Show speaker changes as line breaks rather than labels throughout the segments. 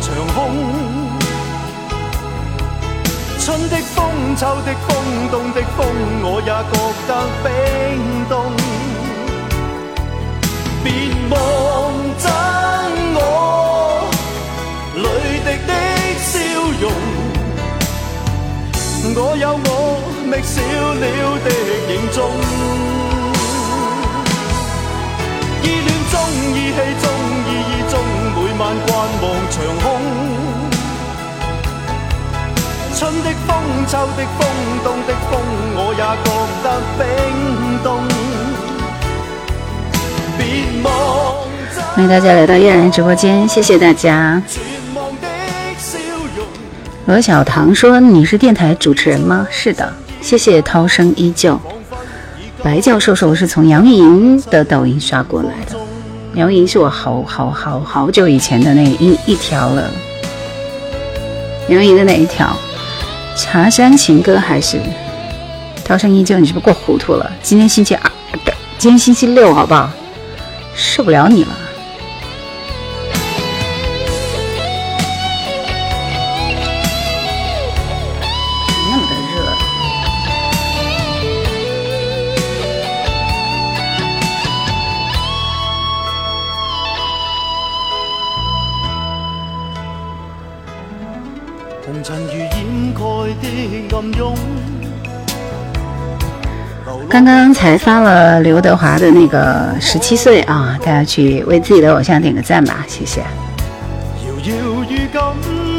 长空。春的风，秋的风，冬的风，我也觉得冰冻。别望真我泪滴的笑容，我有我觅少了的影踪。意恋中，意气，中，每晚观望长空。春的风，秋的风，冬的风，我也觉得冰冻。
欢迎大家来到叶然直播间，谢谢大家。罗小棠说：“你是电台主持人吗？”是的，谢谢涛声依旧。白教授说：“我是从杨钰莹的抖音刷过来的。”苗莹是我好好好好久以前的那一一条了。苗莹的哪一条？茶山情歌还是涛声依旧？你是不是过糊涂了？今天星期二，今天星期六，好不好？受不了你了。刚刚才发了刘德华的那个十七岁啊，大家去为自己的偶像点个赞吧，谢谢。遥
遥如今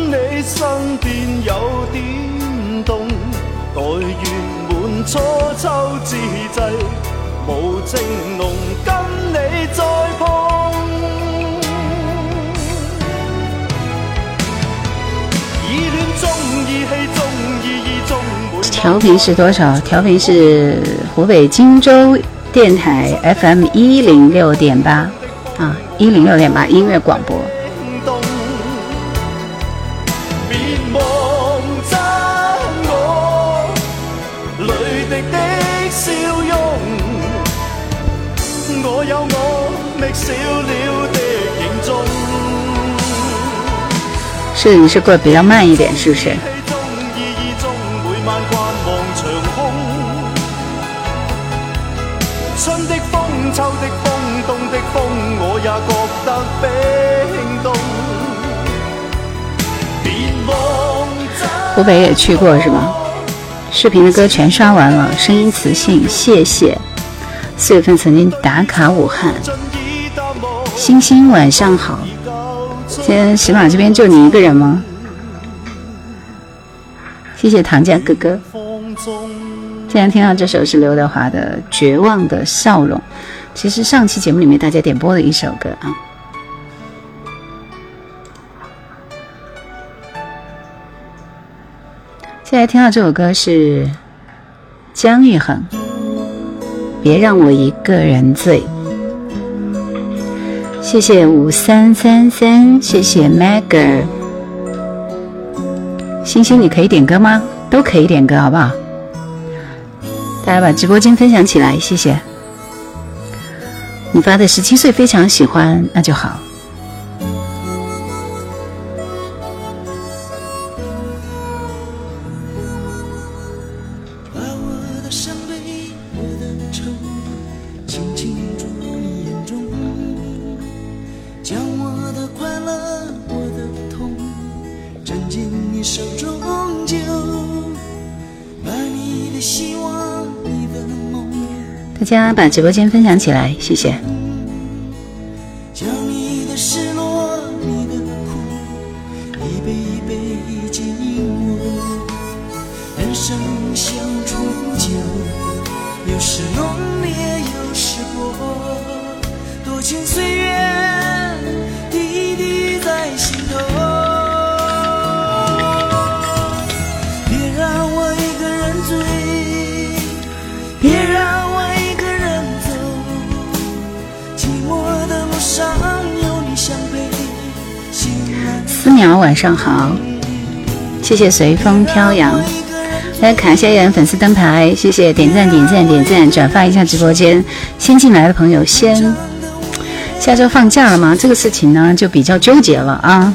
你身边有点冻，待月满初秋之际，无情浓跟你再。
调频是多少？调频是湖北荆州电台 FM 一零六点八啊，一零六点八音乐广播。是你是过得比较慢一点，是不是？湖北也去过是吗？视频的歌全刷完了，声音磁性，谢谢。四月份曾经打卡武汉，星星晚上好。今天喜马这边就你一个人吗？谢谢唐家哥哥。现在听到这首是刘德华的《绝望的笑容》，其实上期节目里面大家点播的一首歌啊。现在听到这首歌是姜育恒，《别让我一个人醉》。谢谢五三三三，谢谢 Magger。星星，你可以点歌吗？都可以点歌，好不好？大家把直播间分享起来，谢谢。你发的十七岁非常喜欢，那就好。把直播间分享起来，谢谢。上好，谢谢随风飘扬，来卡一下人粉丝灯牌，谢谢点赞点赞点赞，转发一下直播间。新进来的朋友先，下周放假了吗？这个事情呢就比较纠结了啊。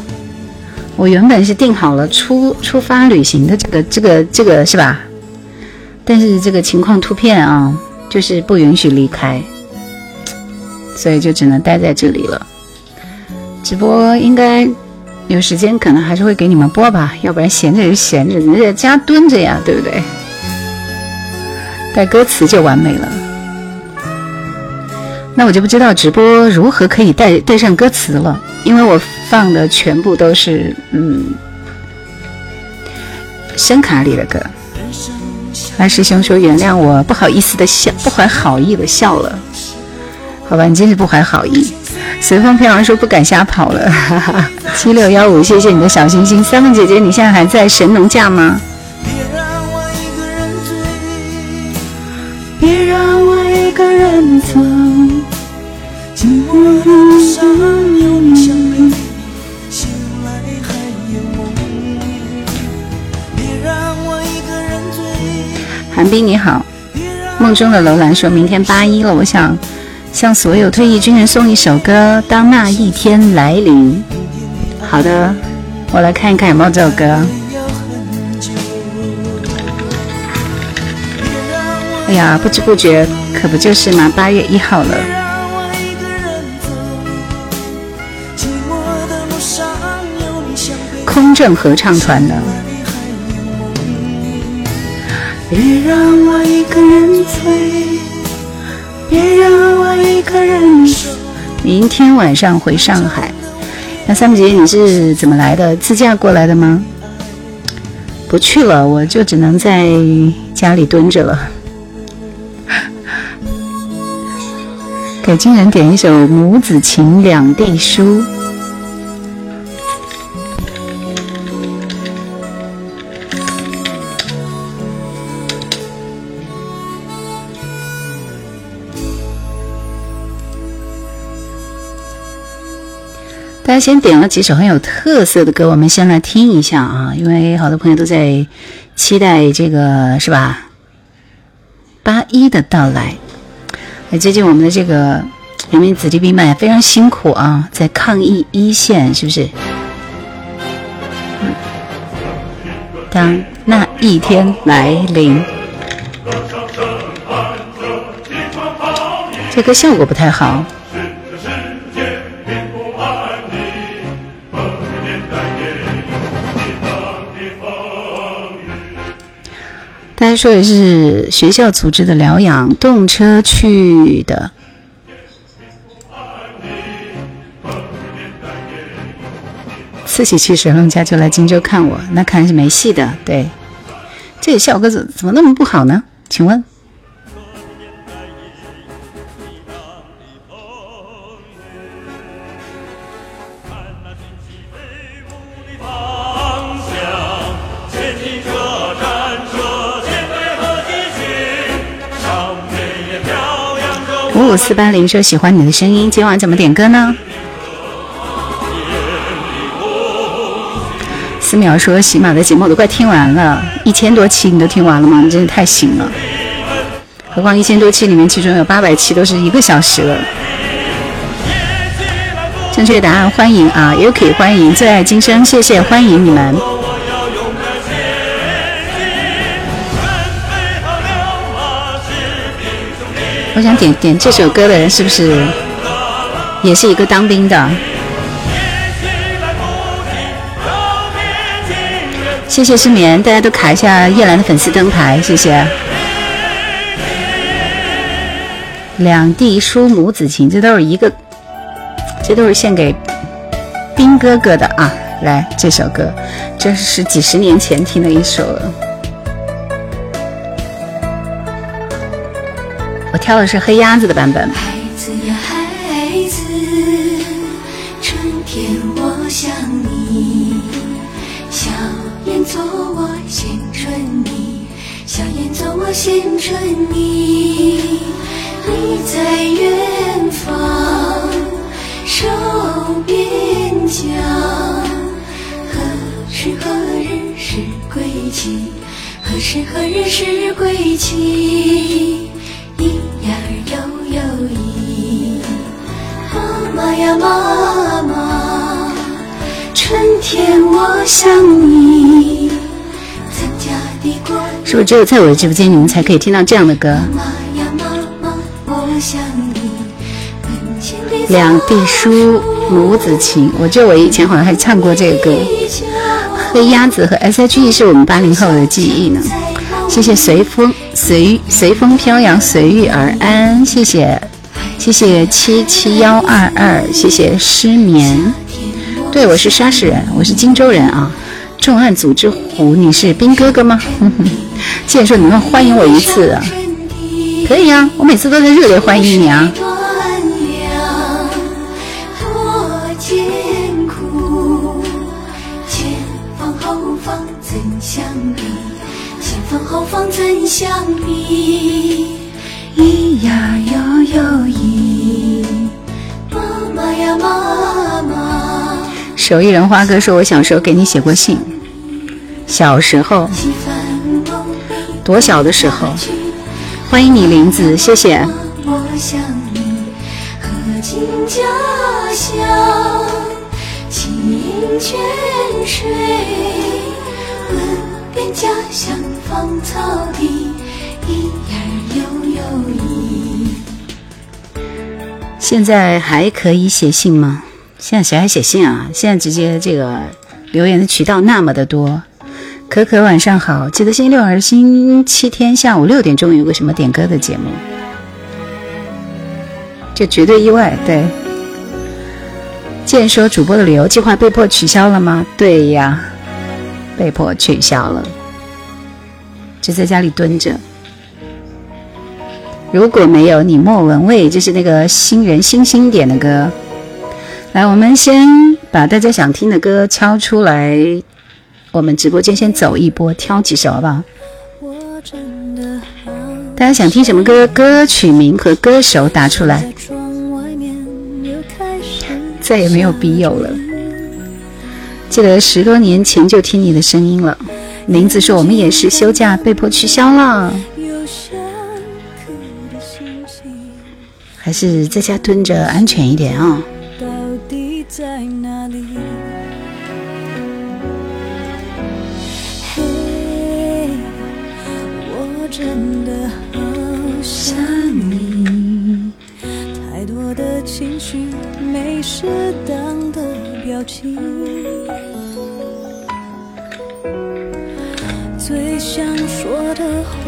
我原本是定好了出出发旅行的这个这个这个是吧？但是这个情况突变啊，就是不允许离开，所以就只能待在这里了。直播应该有时间，可能还是会给你们播吧，要不然闲着就闲着，人在家蹲着呀，对不对？带歌词就完美了。那我就不知道直播如何可以带带上歌词了，因为我放的全部都是嗯声卡里的歌。二师兄说原谅我不好意思的笑，不怀好意的笑了。好吧，你真是不怀好意。随风飘扬说不敢瞎跑了。哈哈。七六幺五，谢谢你的小心心。三凤姐姐，你现在还在神农架吗？别让我一个人走，寂寞的路上有你相陪，醒来还有梦。别让我一个人醉。韩冰你好，梦中的楼兰说明天八一了，我想向所有退役军人送一首歌，当那一天来临。好的，我来看一看有没有这首歌。哎呀，不知不觉可不就是嘛？八月一号了。空政合唱团的。别让我一个人醉，别让我一个人守。明天晚上回上海。那三木姐你是怎么来的？自驾过来的吗？不去了，我就只能在家里蹲着了。给金人点一首《母子情两地书》。大家先点了几首很有特色的歌，我们先来听一下啊，因为好多朋友都在期待这个，是吧？八一的到来。那最近我们的这个人民子弟兵们也非常辛苦啊，在抗疫一线，是不是？当那一天来临，这歌效果不太好。大家说的是学校组织的疗养，动车去的。四喜去神龙家就来荆州看我，那看来是没戏的。对，这个校歌怎怎么那么不好呢？请问？四八零说喜欢你的声音，今晚怎么点歌呢？思淼说喜马的节目都快听完了，一千多期你都听完了吗？你真是太行了。何况一千多期里面，其中有八百期都是一个小时了。正确答案欢迎啊，UK 欢迎最爱今生，谢谢欢迎你们。我想点点这首歌的人是不是也是一个当兵的？谢谢失眠，大家都卡一下叶兰的粉丝灯牌，谢谢。两地书母子情，这都是一个，这都是献给兵哥哥的啊！来，这首歌，这是几十年前听的一首。我挑的是黑鸭子的版本。孩子呀孩子，春你，你在远方守边疆，何时何日是归期？何时何日是归期？悠悠忆，妈妈呀妈妈，春天天我想你。是不是只有在我的直播间，你们才可以听到这样的歌？两地书，母子情。我记得我以前好像还唱过这个歌。黑鸭子和 S.H.E 是我们八零后的记忆呢。谢谢随风随随风飘扬，随遇而安。谢谢谢谢七七幺二二，谢谢失眠。对，我是沙市人，我是荆州人啊。重案组之虎，你是兵哥哥吗？既然说你们欢迎我一次啊，可以啊，我每次都在热烈欢迎你啊。咿呀哟哟咿，妈妈呀妈妈。手艺人花哥说：“我小时候给你写过信。”小时候，多小的时候？欢迎你，林子，谢谢。现在还可以写信吗？现在谁还写信啊？现在直接这个留言的渠道那么的多。可可晚上好，记得星期六还是星期天下午六点钟有个什么点歌的节目？这绝对意外。对，见说主播的旅游计划被迫取消了吗？对呀，被迫取消了，就在家里蹲着。如果没有你，莫文蔚，就是那个新人星星点的歌。来，我们先把大家想听的歌敲出来，我们直播间先走一波，挑几首好不好？大家想听什么歌？歌曲名和歌手打出来。再也没有笔友了，记得十多年前就听你的声音了。林子说我们也是休假被迫取消了。还是在家蹲着安全一点啊！我真的好想你，太多的情绪，没适当的表情，最想说的话，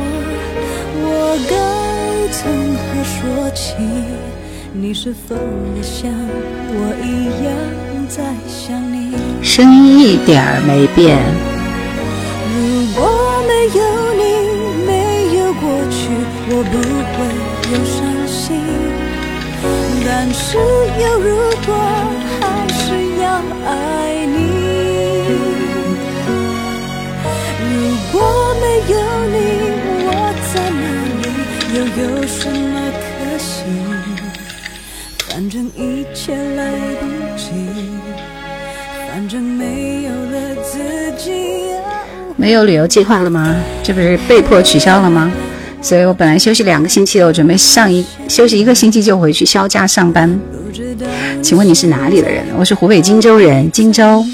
我该。从何说起？你是否也像我一样在想你？声音一点儿没变。如果没有你，没有过去，我不会有伤心。但是有如果，还是要爱你。如果没有你。有什么可惜？反正一切来不及，反正没有了自己。没有旅游计划了吗？这不是被迫取消了吗？所以我本来休息两个星期的，我准备上一休息一个星期就回去休假上班。请问你是哪里的人？我是湖北荆州人，荆州。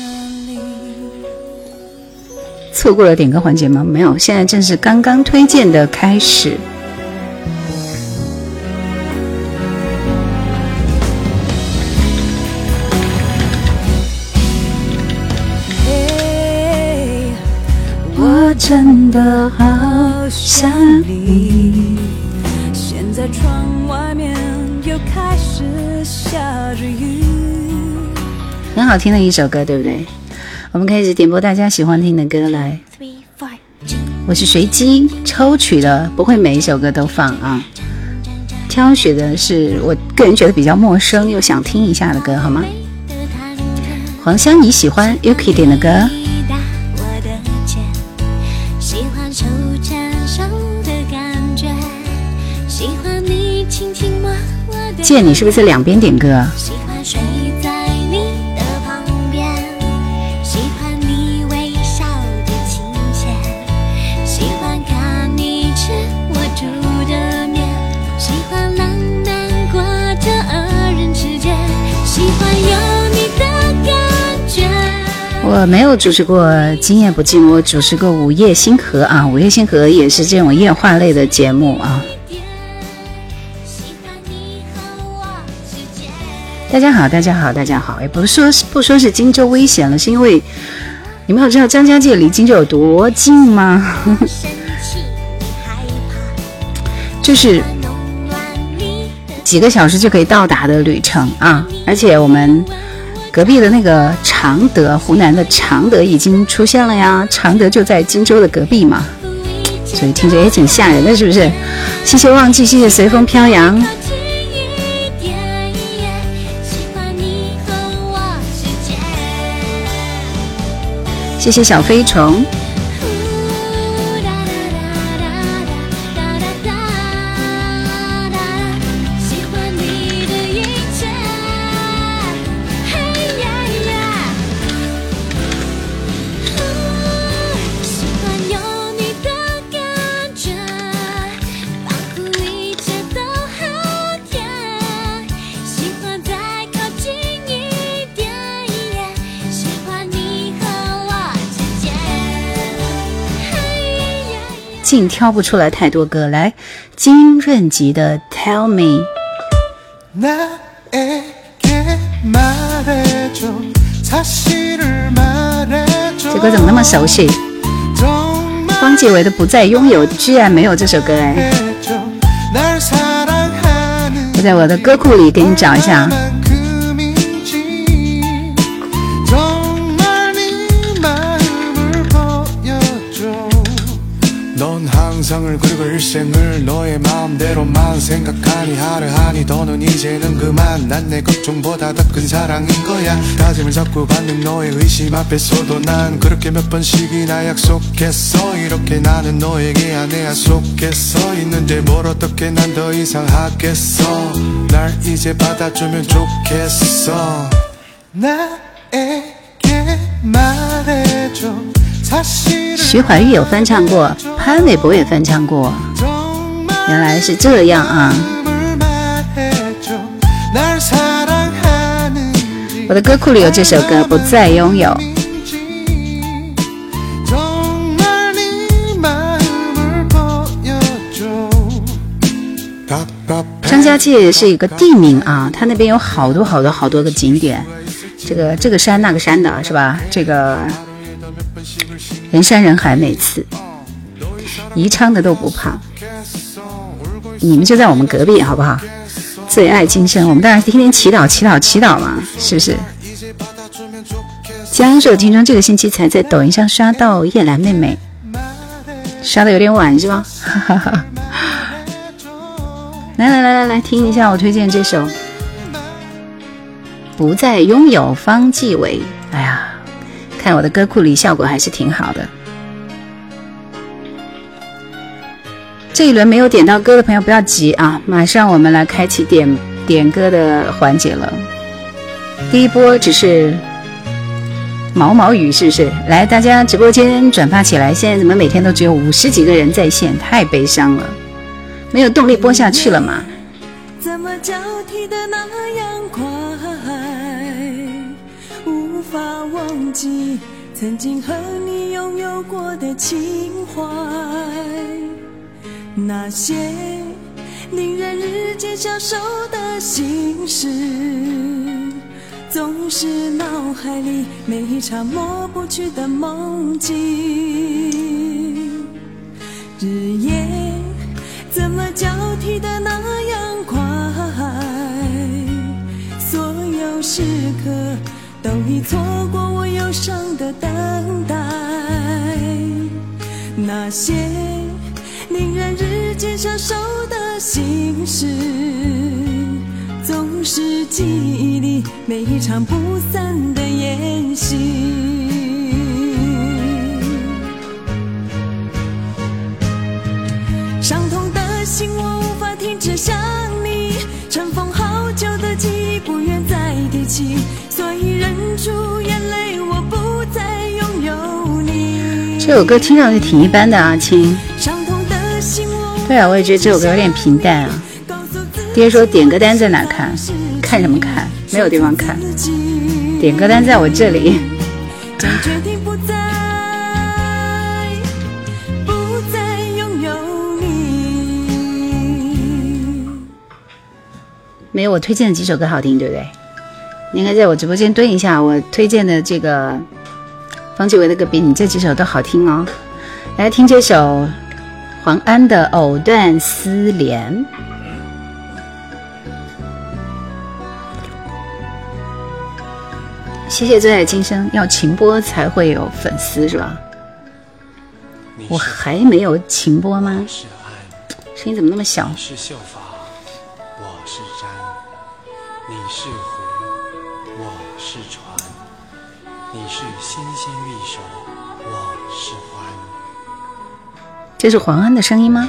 错过了点歌环节吗？没有，现在正是刚刚推荐的开始。真的好想你。现在窗外面又开始下着雨。很好听的一首歌，对不对？我们开始点播大家喜欢听的歌来。我是随机抽取的，不会每一首歌都放啊。挑选的是我个人觉得比较陌生又想听一下的歌，好吗？黄香，你喜欢 Yuki 点的歌？见你是不是在两边点歌？我我没有主持过《今夜不寂寞》，我主持过《午夜星河》啊，《午夜星河》也是这种夜话类的节目啊。大家好，大家好，大家好！也不是说不说是荆州危险了，是因为你们有知道张家界离荆州有多近吗？就是几个小时就可以到达的旅程啊！而且我们隔壁的那个常德，湖南的常德已经出现了呀，常德就在荆州的隔壁嘛，所以听着也挺吓人的，是不是？谢谢忘记，谢谢随风飘扬。谢谢小飞虫。竟挑不出来太多歌来，金润吉的《Tell Me》。这歌怎么那么熟悉？方杰伟的《不再拥有》居然没有这首歌哎！我在我的歌库里给你找一下。
상을 그리고 일생을 너의 마음대로만 생각하니 하루하니 더는 이제는 그만. 난 내 걱정보다 더 큰 사랑인 거야. 다짐을 잡고 받는 너의 의심 앞에서도 난 그렇게 몇 번씩이나 약속했어. 이렇게 나는 너에게 안에 약속했어. 있는데 뭘 어떻게 난 더 이상 하겠어. 날 이제 받아주면 좋겠어. 나에게 말해줘
徐怀钰有翻唱过，潘玮柏也翻唱过，原来是这样啊！我的歌库里有这首歌《不再拥有》。张家界是一个地名啊，它那边有好多好多好多个景点，这个这个山那个山的是吧？这个。人山人海，每次宜昌的都不怕，你们就在我们隔壁，好不好？最爱今生，我们当然天天祈祷、祈祷、祈祷嘛，是不是？江浙听众这个星期才在抖音上刷到叶兰妹妹，刷的有点晚是吧？来来来来来，听一下我推荐这首《不再拥有》，方季韦。哎呀。看我的歌库里效果还是挺好的。这一轮没有点到歌的朋友不要急啊，马上我们来开启点点歌的环节了。第一波只是毛毛雨，是不是？来，大家直播间转发起来！现在怎么每天都只有五十几个人在线？太悲伤了，没有动力播下去了嘛？怎么交替的那样快？记曾经和你拥有过的情怀，那些令人日渐消瘦的心事，总是脑海里每一场抹不去的梦境。日夜怎么交替的那样快，所有时刻。都已错过我忧伤的等待，那些令人日渐消瘦的心事，总是记忆里每一场不散的宴席。伤痛的心，我无法停止想你，尘封好久的记忆，不愿再提起。这首歌听上去挺一般的啊，亲。对啊，我也觉得这首歌有点平淡啊。爹说点歌单在哪看？看什么看？没有地方看。点歌单在我这里。没有我推荐的几首歌好听，对不对？你应该在我直播间蹲一下，我推荐的这个方志伟的歌比你这几首都好听哦。来听这首黄安的《藕断丝连》。谢谢最爱今生，要情播才会有粉丝是吧？我还没有情播吗？声音怎么那么小？
你是秀发，我是毡；你是湖，我是船；你是纤纤玉手，我是环；
这是黄安的声音吗？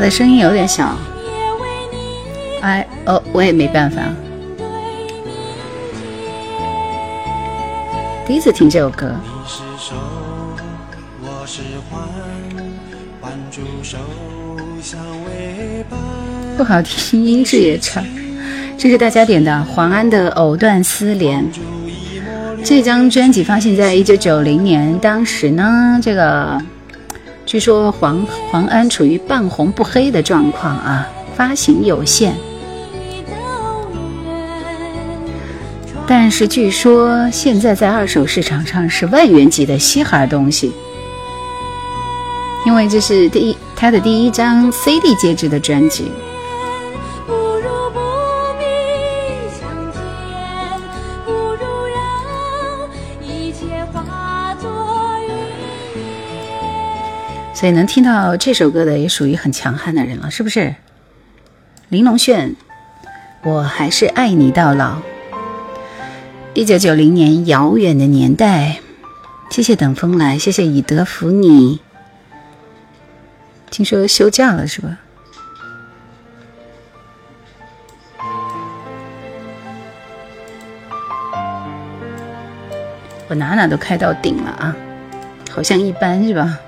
的
声音有点小，哎哦，我也没办法。第一次听这首歌。不好听，音质也差。这是大家点的黄安的《藕断丝连》。这张专辑发行在一九九零年，当时呢，这个据说黄黄安处于半红不黑的状况啊，发行有限。但是据说现在在二手市场上是万元级的稀罕东西，因为这是第一他的第一张 CD 介质的专辑。所以能听到这首歌的也属于很强悍的人了，是不是？玲珑炫，我还是爱你到老。一九九零年，遥远的年代。谢谢等风来，谢谢以德服你。听说休假了是吧？我哪哪都开到顶了啊，好像一般是吧？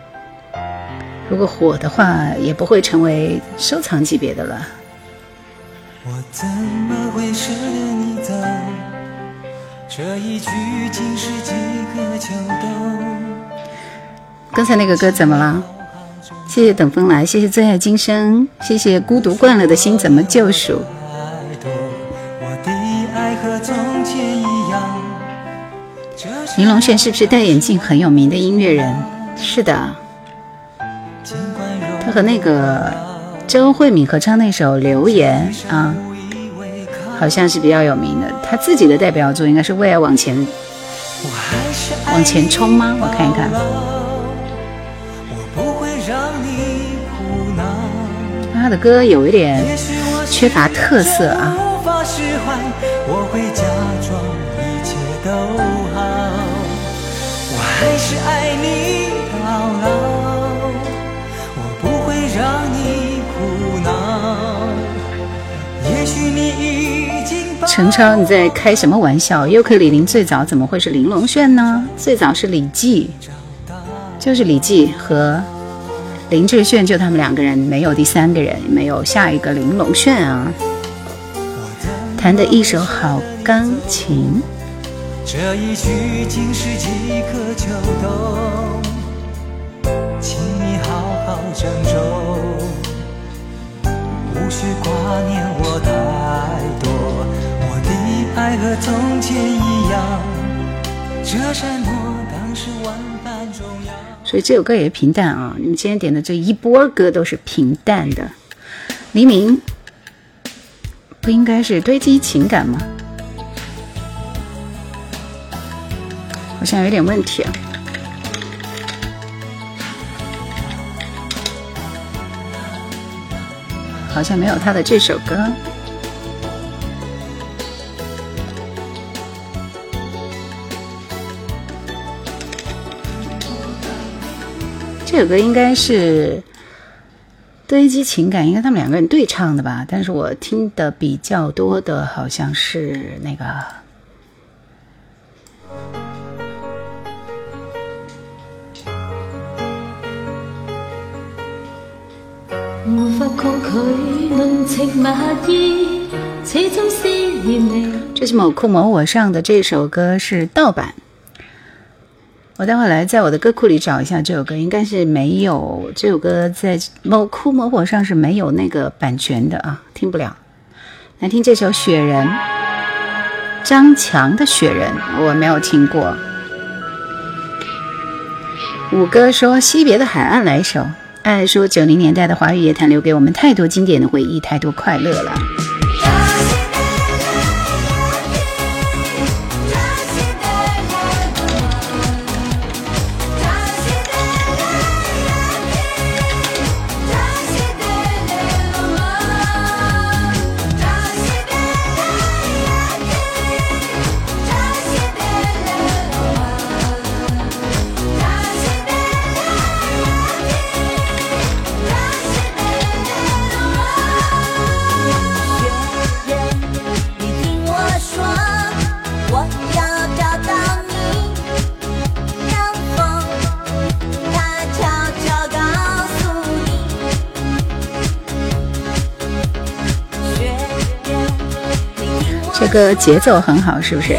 如果火的话，也不会成为收藏级别的了。
我怎么会舍得你走？这一去竟是几个秋冬。
刚才那个歌怎么了？谢谢等风来，谢谢最爱今生，谢谢孤独惯了的心怎么救赎？
太多，我的爱和从前一样。这是
玲珑炫是不是戴眼镜很有名的音乐人？是的，他和那个周慧敏合唱那首《留言》啊，好像是比较有名的。他自己的代表作应该是《为爱往前》。往前冲吗我看一看。他的歌有一点缺乏特色啊。陈超，你在开什么玩笑？尤克里里最早怎么会是玲珑炫呢？最早是李记，就是李记和林志炫，就他们两个人，没有第三个人，没有下一个玲珑炫啊。弹的一手好钢琴，
这一去竟是几个秋冬，请你好好珍重，无需挂念我太多。我的爱和从前一样，这承诺当时万般重要。
所以这首歌也平淡啊。你们今天点的这一波歌都是平淡的。黎明不应该是堆积情感吗？好像有点问题啊。好像没有他的这首歌。这首歌应该是堆积情感，应该他们两个人对唱的吧？但是我听的比较多的好像是那个。
无法抗拒浓情蜜意，
这是某酷某我上的这首歌是盗版，我待会来在我的歌库里找一下这首歌，应该是没有这首歌在某酷某我上是没有那个版权的啊，听不了。来听这首《雪人》，张强的《雪人》，我没有听过。五哥说：“惜别的海岸来一首。”爱说：“九零年代的华语乐坛留给我们太多经典的回忆，太多快乐了。”歌节奏很好，是不是？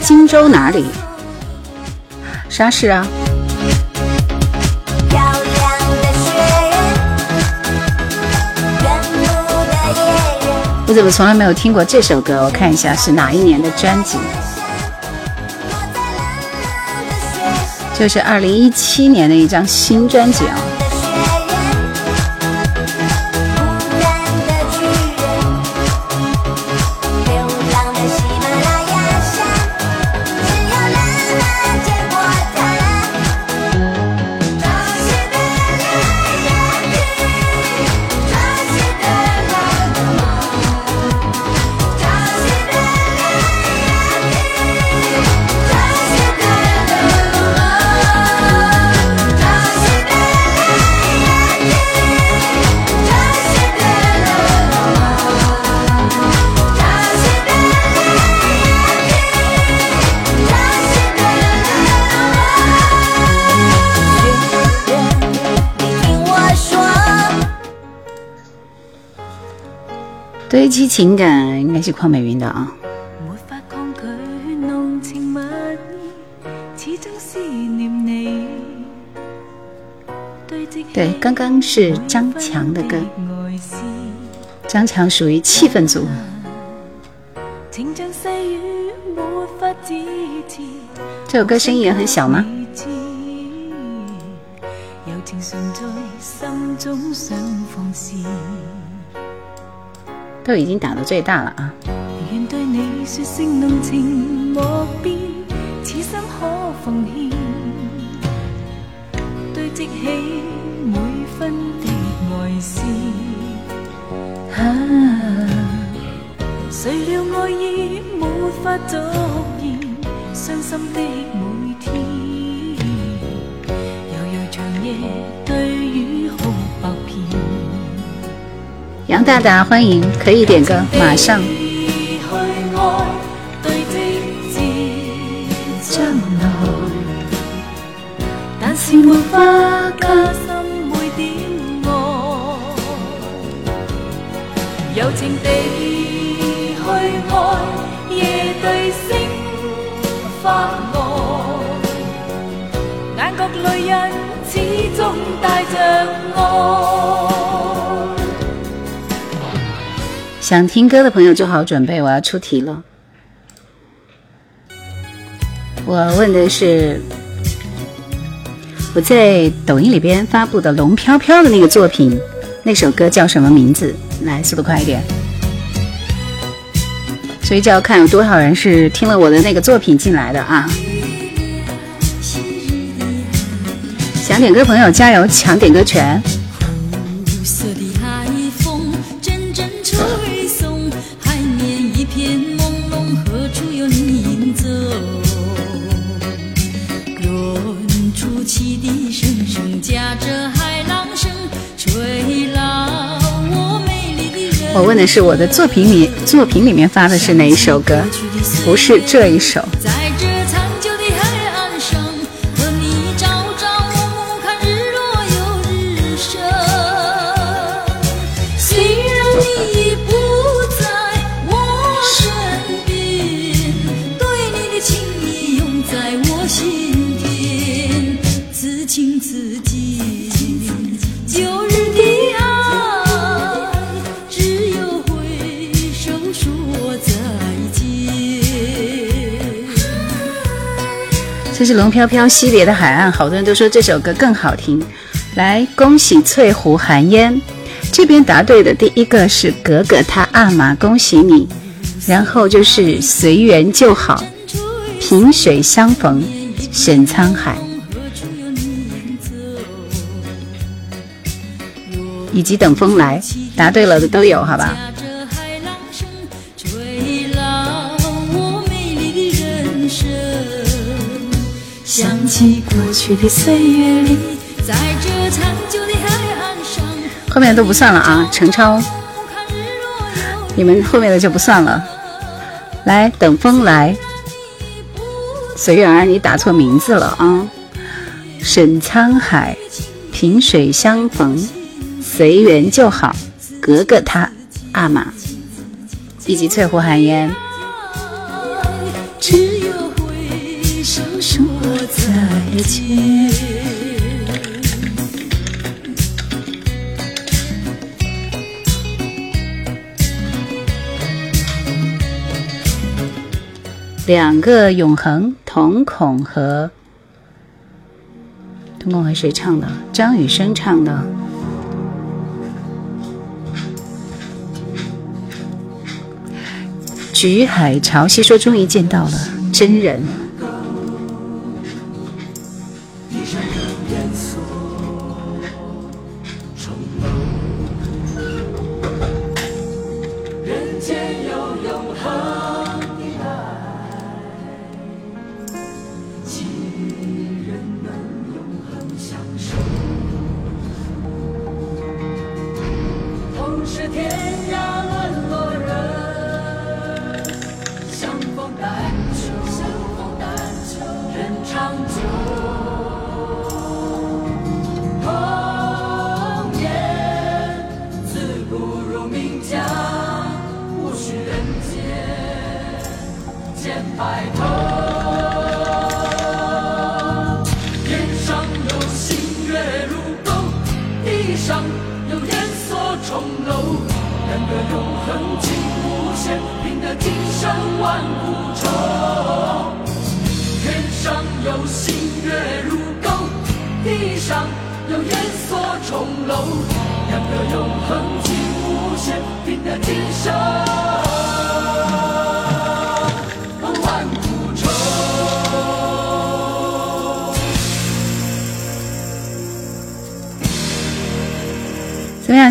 荆州哪里？沙市啊。我怎么从来没有听过这首歌？我看一下是哪一年的专辑，就是二零一七年的一张新专辑啊。堆积情感应该是邝美云的啊。对，刚刚是张强的歌，张强属于气氛组。这首歌声音也很小吗？已经打到最大了啊！
愿对你说声浓情莫变，此心可奉献，堆积起每分的爱思。啊，谁料爱意没法逐言，伤心的
杨大大，欢迎，可以点歌，马上。想听歌的朋友做好准备，我要出题了。我问的是我在抖音里边发布的《龙飘飘》的那个作品，那首歌叫什么名字？来，速度快一点。所以就要看有多少人是听了我的那个作品进来的啊。想点歌朋友加油，抢点歌权。我问的是我的作品里作品里面发的是哪一首歌，不是这一首。
这
是龙飘飘惜别的海岸，好多人都说这首歌更好听。来，恭喜翠湖寒烟，这边答对的第一个是格格他阿玛，恭喜你。然后就是随缘就好，萍水相逢沈沧海，以及等风来，答对了的都有，好吧？
去的岁月里，在这残旧的海岸上，
后面都不算了啊，陈超，你们后面的就不算了。来，等风来，随缘儿，你打错名字了啊！沈沧海，萍水相逢，随缘就好。格格他阿玛，以及翠湖寒烟。
再见。
两个永恒，瞳孔和瞳孔和谁唱的？张雨生唱的。菊海潮汐说：“终于见到了真人。”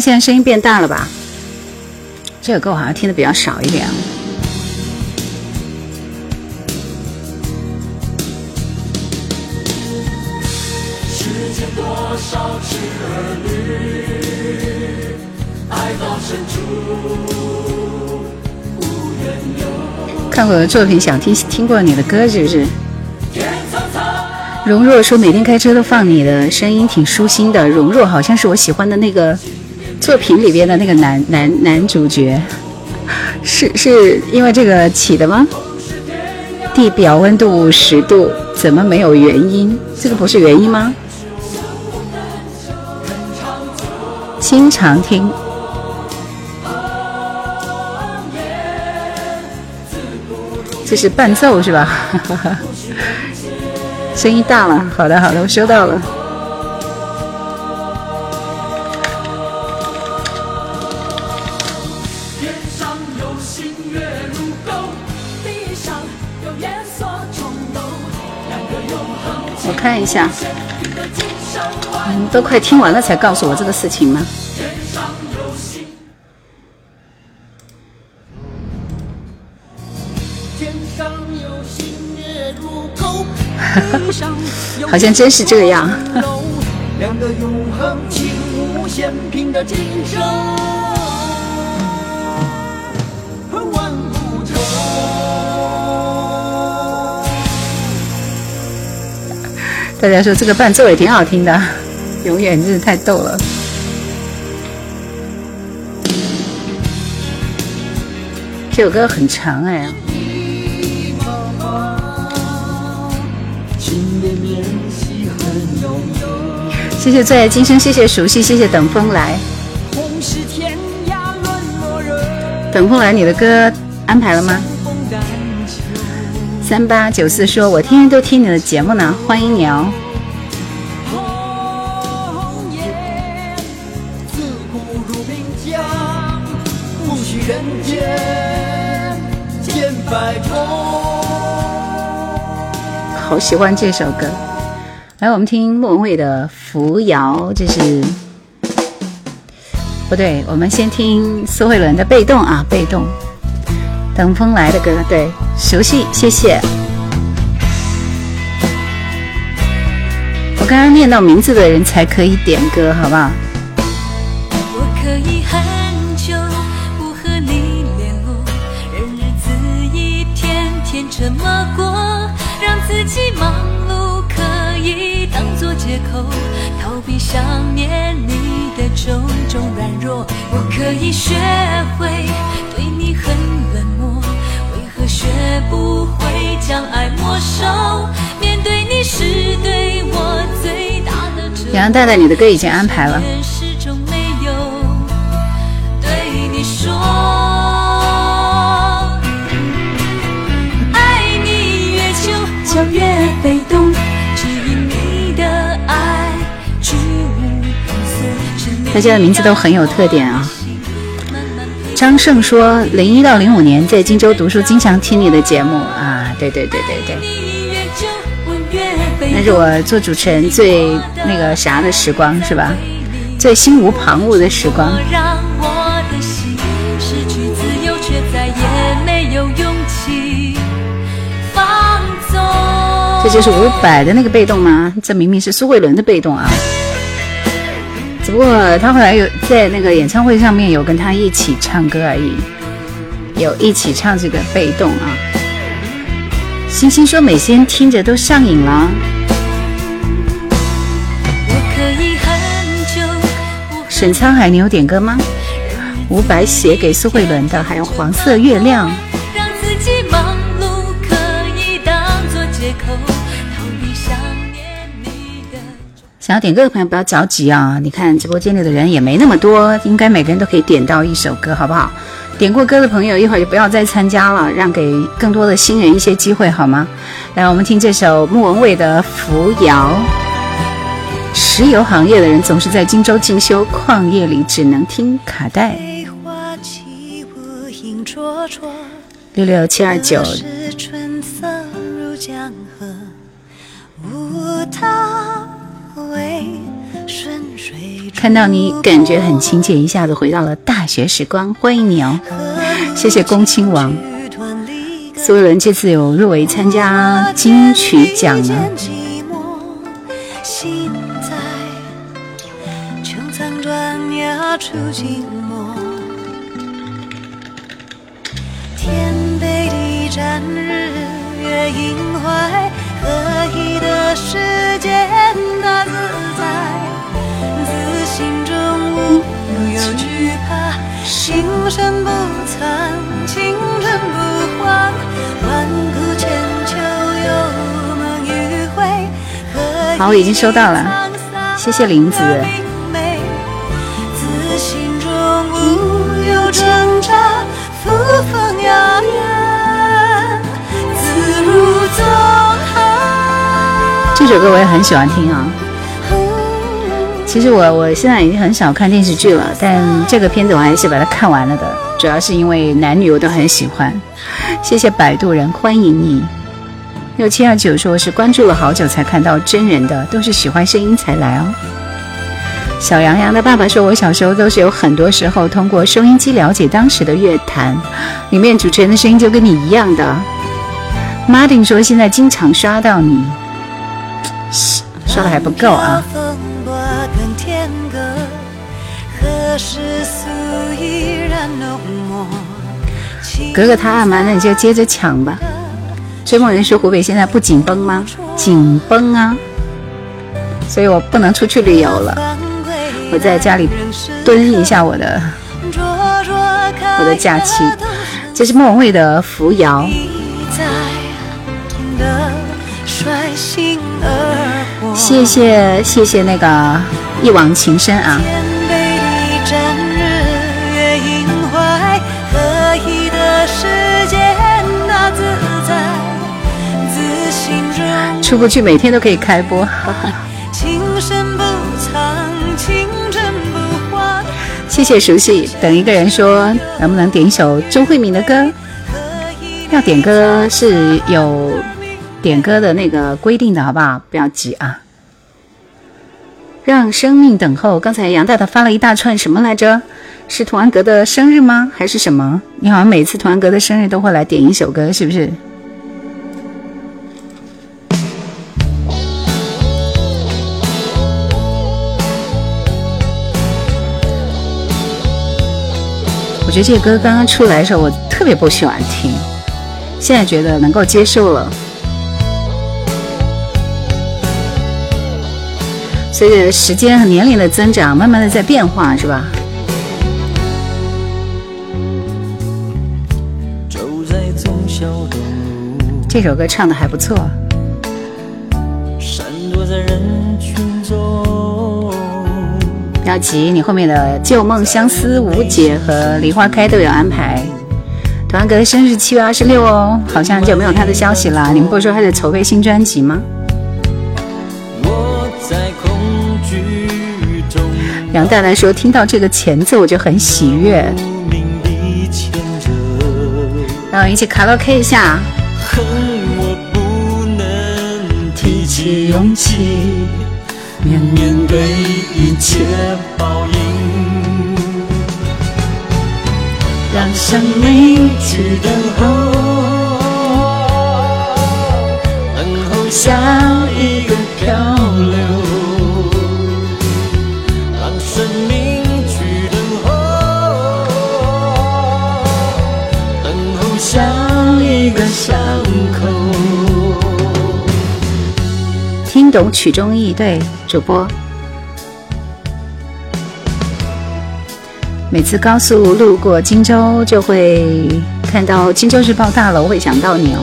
现在声音变大了吧？这首歌我好像听的比较少一点啊。
世间多少痴儿女，爱到深处无缘由。
看过我的作品，想听听过你的歌是不是？
天苍苍，
容若说每天开车都放你的声音，挺舒心的。容若好像是我喜欢的那个作品里边的那个男男男主角，是是因为这个起的吗？地表温度五十度，怎么没有原因？这个不是原因吗？经常听。这是伴奏是吧？声音大了，好的好的，我收到了。下，嗯都快听完了才告诉我这个事情吗？
天上有星月如钩，地上有
好像真是这样。
两个永恒情无限，凭着今生
大家说这个伴奏也挺好听的，永远真是太逗了。这首歌很长哎，谢谢最爱今生，谢谢熟悉，谢谢等风来。
同是天涯沦落人，
等风来，你的歌安排了吗？三八九四说，我天天都听你的节目呢，欢迎你哦。好喜欢这首歌。来，我们听莫文蔚的《扶摇》，这是不对，我们先听苏慧伦的《被动》啊，《被动》。等风来的歌，对，熟悉，谢谢。我刚刚念到名字的人才可以点歌，好不好？
我可以很久不和你联络，任日子一天天这么过，让自己忙碌可以当作借口，逃避想念你的种种软弱。我可以学会对你很，学不会将爱没收？面对你是对我最大的折磨。
洋洋带带，你的歌已经安排了。大家的名字都很有特点啊。张胜说，零一到零五年在荆州读书，经常听你的节目啊。对对对对对，那是我做主持人最那个啥的时光，是吧？最心无旁骛的时光。这就是伍佰的那个被动吗？这明明是苏慧伦的被动啊！不过他后来有在那个演唱会上面有跟他一起唱歌而已，有一起唱这个被动啊。星星说每天听着都上瘾了，
我可以很久
沈沧海，你有点歌吗？伍佰写给苏慧伦的，还有黄色月亮。
想
要点歌的朋友不要着急啊！你看直播间里的人也没那么多，应该每个人都可以点到一首歌，好不好？点过歌的朋友一会儿就不要再参加了，让给更多的新人一些机会，好吗？来，我们听这首莫文蔚的《扶摇》。石油行业的人总是在荆州进修，矿业里只能听卡带。六六七二九，看到你感觉很亲切，一下子回到了大学时光，欢迎你哦！谢谢恭亲王。苏慧伦这次有入围参加金曲奖呢。
寂寞，心在穹苍砖崖处静默。天北地战，日月阴怀，合一的世间大自在。自心中无有惧怕，心神不残，青春不换。万古千秋，有梦一回。
好我已经收到了谢谢林子
自心中无有挣扎，扶风雅远，自如纵横。
这首歌我也很喜欢听啊。其实我我现在已经很少看电视剧了，但这个片子我还是把它看完了的，主要是因为男女我都很喜欢。谢谢摆渡人，欢迎你。六七二九说是关注了好久才看到真人的，都是喜欢声音才来哦。小杨洋的爸爸说，我小时候都是有很多时候通过收音机了解当时的乐坛，里面主持人的声音就跟你一样的。Martin 说现在经常刷到你，刷的还不够啊。格格他嘛，那你就接着抢吧。追梦人说湖北现在不紧绷吗？紧绷啊，所以我不能出去旅游了。我在家里蹲一下我的我的假期。这是莫文蔚的《扶摇》。谢谢谢谢那个一往情深啊。出不去，每天都可以开播。谢谢熟悉。等一个人说，能不能点一首周慧敏的歌？要点歌是有点歌的那个规定的，好不好？不要急啊。让生命等候。刚才杨大大发了一大串什么来着？是童安格的生日吗？还是什么？你好像每次童安格的生日都会来点一首歌，是不是？我觉得这歌刚刚出来的时候，我特别不喜欢听，现在觉得能够接受了。随着时间和年龄的增长，慢慢的在变化，是吧？这首歌唱的还不错。不要急，你后面的《旧梦相思无解》和《梨花开》都有安排。团哥的生日七月二十六哦，好像就没有他的消息了。你们不是说他在筹备新专辑吗？杨大大说听到这个前奏我就很喜悦。让我一起卡拉 OK 一下。面面对一切报应，让生命去等候，等候像一个漂流，让生命去等候，等候像一个伤口。听懂曲中意，对主播。每次高速路过荆州，就会看到荆州日报大楼，会想到你哦。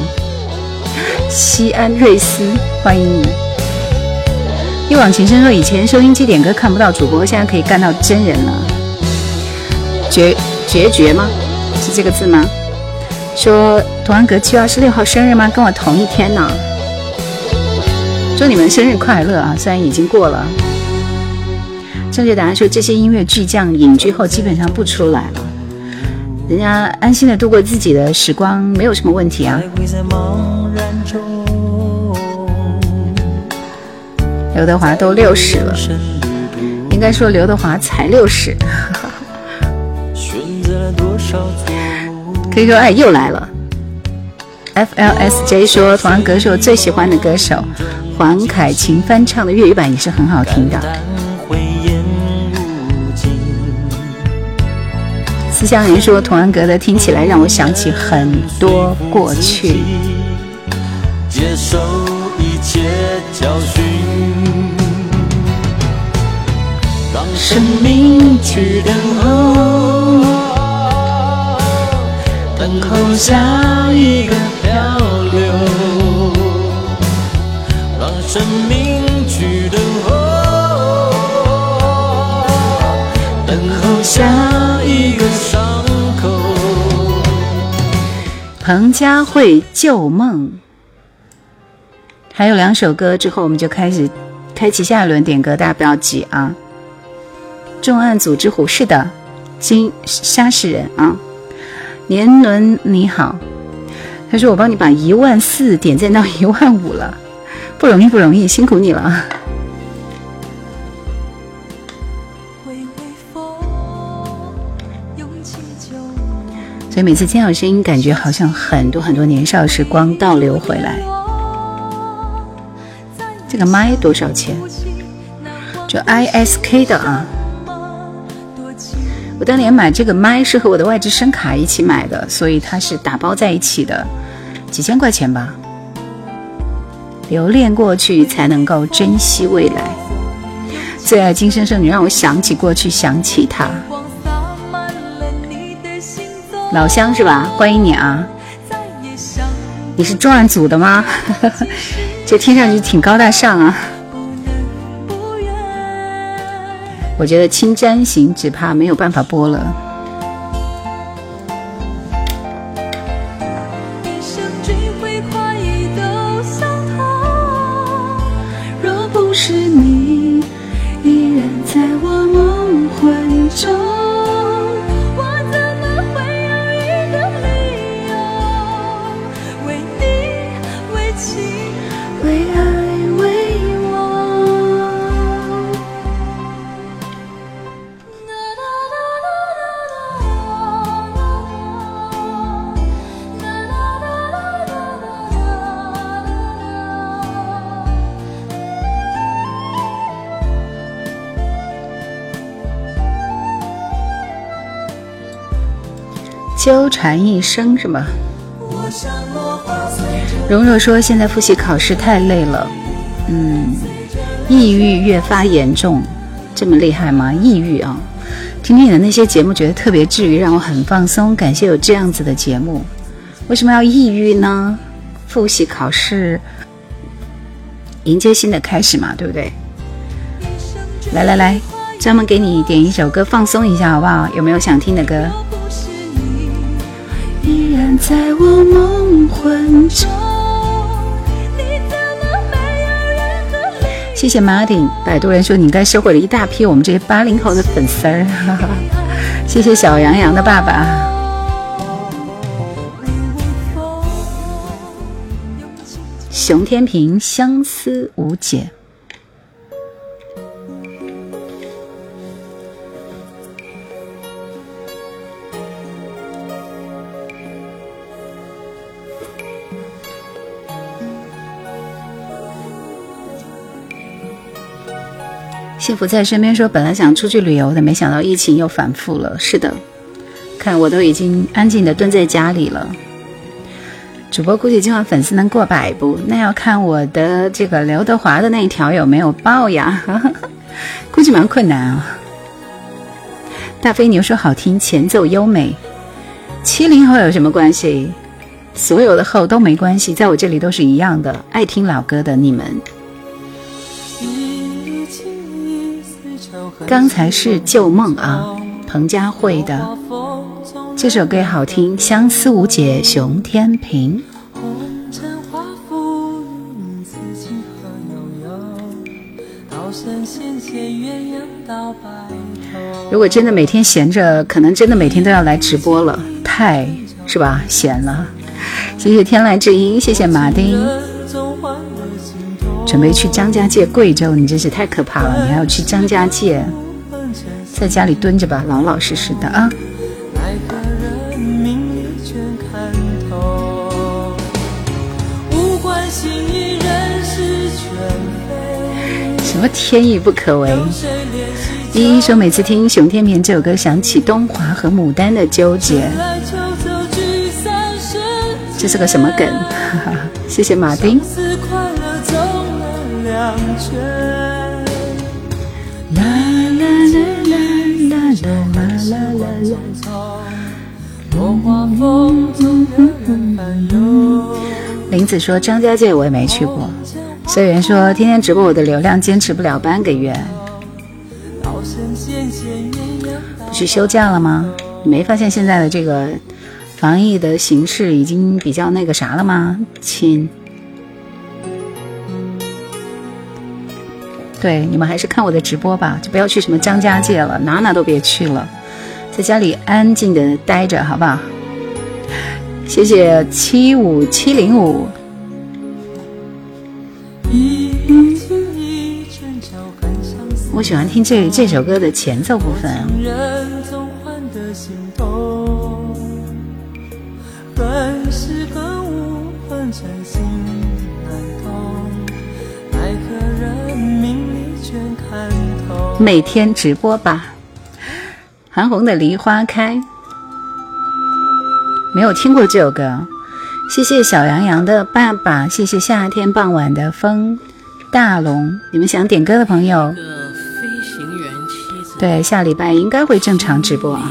西安瑞斯，欢迎你。一往情深说，以前收音机点歌看不到主播，现在可以干到真人了。决决绝吗？是这个字吗？说童安格七月二十六号生日吗？跟我同一天呢。祝你们生日快乐啊！虽然已经过了。正确答案说，这些音乐巨匠隐居后基本上不出来了，人家安心的度过自己的时光，没有什么问题啊。刘德华都六十了，应该说刘德华才六十。可以说，哎，又来了。FLSJ 说，童安格是我最喜欢的歌手。黄凯芹翻唱的粤语版也是很好听的。思乡人说，童安格的听起来让我想起很多过去。接受一切教训，让生命去等候，等候下一个漂流。让生命去等候，等候下。彭佳慧《旧梦》，还有两首歌之后，我们就开始开启下一轮点歌，大家不要急啊！重案组之虎是的，金沙士人啊，年轮你好。他说我帮你把一万四点赞到一万五了，不容易不容易，辛苦你了。所以每次听到声音，感觉好像很多很多年少时光倒流回来。这个麦多少钱？就 ISK 的啊。我当年买这个麦是和我的外置声卡一起买的，所以它是打包在一起的，几千块钱吧。留恋过去，才能够珍惜未来。最爱金生生，你让我想起过去，想起他。老乡是吧？欢迎你啊！你是重案组的吗？这听上去挺高大上啊。我觉得《青簪行》只怕没有办法播了。纠缠一生是吗？蓉若说现在复习考试太累了，嗯，抑郁越发严重，这么厉害吗？抑郁啊！听听你的那些节目，觉得特别治愈，让我很放松。感谢有这样子的节目。为什么要抑郁呢？复习考试，迎接新的开始嘛，对不对？来来来，专门给你点一首歌放松一下，好不好？有没有想听的歌？在我梦魂中。谢谢 Martin，摆渡人说你应该收获了一大批我们这些八零后的粉丝儿，谢谢小杨洋的爸爸。熊天平，相思无解。幸福在身边说，本来想出去旅游的，没想到疫情又反复了。是的，看我都已经安静的蹲在家里了。主播估计今晚粉丝能过百不？那要看我的这个刘德华的那一条有没有爆呀？估计蛮困难啊。大飞牛说好听，前奏优美。七零后有什么关系？所有的后都没关系，在我这里都是一样的。爱听老歌的你们。刚才是旧梦啊，彭佳慧的这首歌好听，《相思无解》，熊天平。如果真的每天闲着，可能真的每天都要来直播了，太是吧？闲了。谢谢天籁之音，谢谢马丁。准备去张家界贵州，你真是太可怕了！你还要去张家界，在家里蹲着吧，老老实实的啊。什么天意不可违？依依说每次听熊天平这首歌，想起东华和牡丹的纠结。这是个什么梗？谢谢马丁。啦啦啦啦啦啦啦啦。林子说张家界我也没去过。所以人说天天直播我的流量坚持不了半个月。不是休假了吗？你没发现现在的这个防疫的形势已经比较那个啥了吗，亲？对，你们还是看我的直播吧，就不要去什么张家界了，哪哪都别去了，在家里安静的待着，好不好？谢谢七五七零五。我喜欢听这这首歌的前奏部分。每天直播吧。韩红的《梨花开》没有听过这首歌，谢谢小杨洋的爸爸，谢谢夏天傍晚的风，大龙，你们想点歌的朋友，对，下礼拜应该会正常直播啊。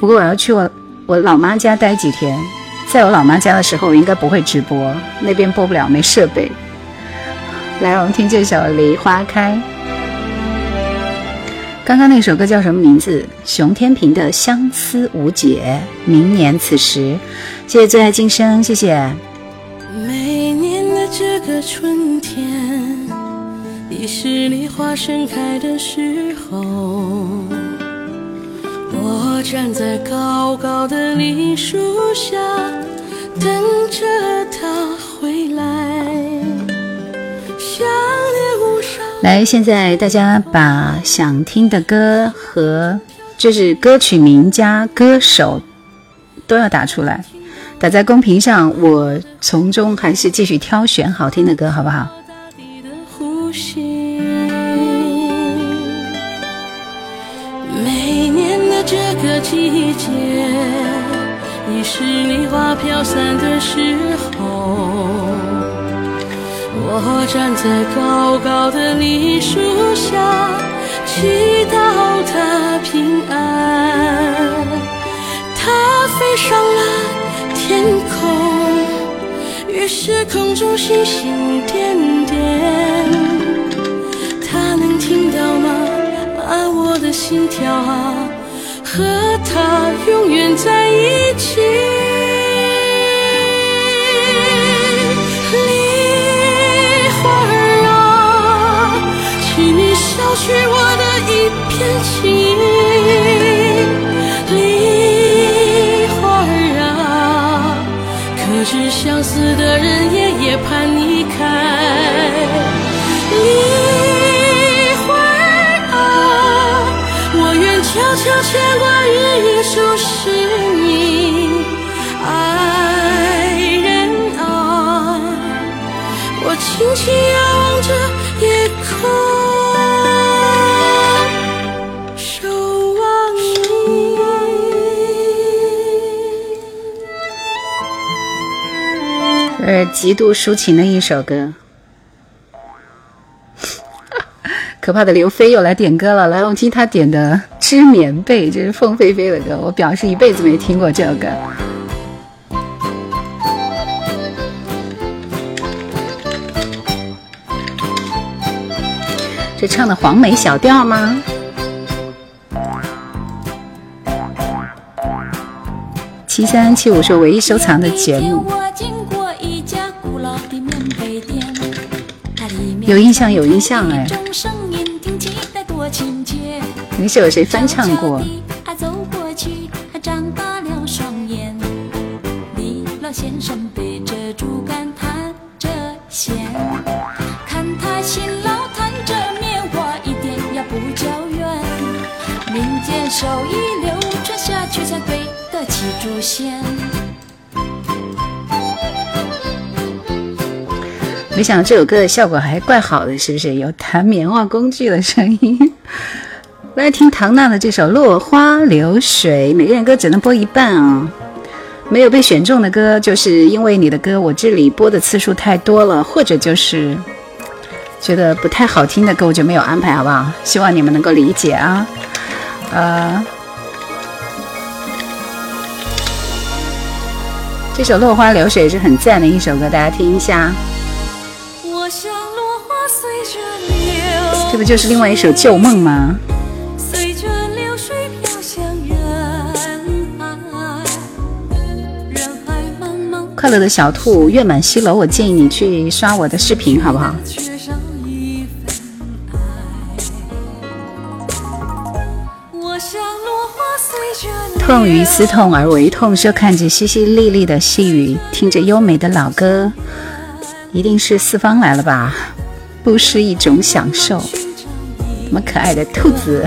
不过我要去我我老妈家待几天，在我老妈家的时候我应该不会直播，那边播不了，没设备。来，我们听这首《梨花开》。刚刚那首歌叫什么名字？熊天平的《相思无解》。明年此时，谢谢最爱今生，谢谢。
每年的这个春天，已是梨花盛开的时候。我站在高高的梨树下，等着他回来。
来，现在大家把想听的歌和就是歌曲名加歌手都要打出来，打在公屏上，我从中还是继续挑选好听的歌，好不好？
每年的这个季节，已是梨花飘散的时候。我站在高高的梨树下，祈祷它平安。它飞上了天空，于是空中星星点点。它能听到吗？啊，我的心跳啊，和它永远在一起。捎去我的一片情。梨花啊，可知相思的人夜夜盼你开。梨花啊，我愿悄悄牵挂，日夜注视你，爱人啊，我轻轻遥望着
极度抒情的一首歌。可怕的刘飞又来点歌了，来，我们听他点的《织棉被》，这是凤飞飞的歌，我表示一辈子没听过这首歌。这唱的黄梅小调吗？七三七五是唯一收藏的节目，有印象有印象哎
一种声音听起来多亲切。
那是有谁翻唱过？
他走过去，他张大了双眼。李老先生背着竹竿弹着弦，看他辛劳弹着棉花，一。流传下去，才对得起祖先。
没想这首歌的效果还怪好的，是不是？有弹棉花工具的声音。来听唐娜的这首《落花流水》，每个人歌只能播一半啊、没有被选中的歌，就是因为你的歌我这里播的次数太多了，或者就是觉得不太好听的歌，我就没有安排，好不好？希望你们能够理解啊。呃，这首《落花流水》是很赞的一首歌，大家听一下。这不就是另外一首《旧梦》吗？快乐的小兔月满西楼，我建议你去刷我的视频，好不好？痛于思痛而为痛，说看着淅淅沥沥的细雨，听着优美的老歌，一定是四方来了吧？不失一种享受。什么可爱的兔子？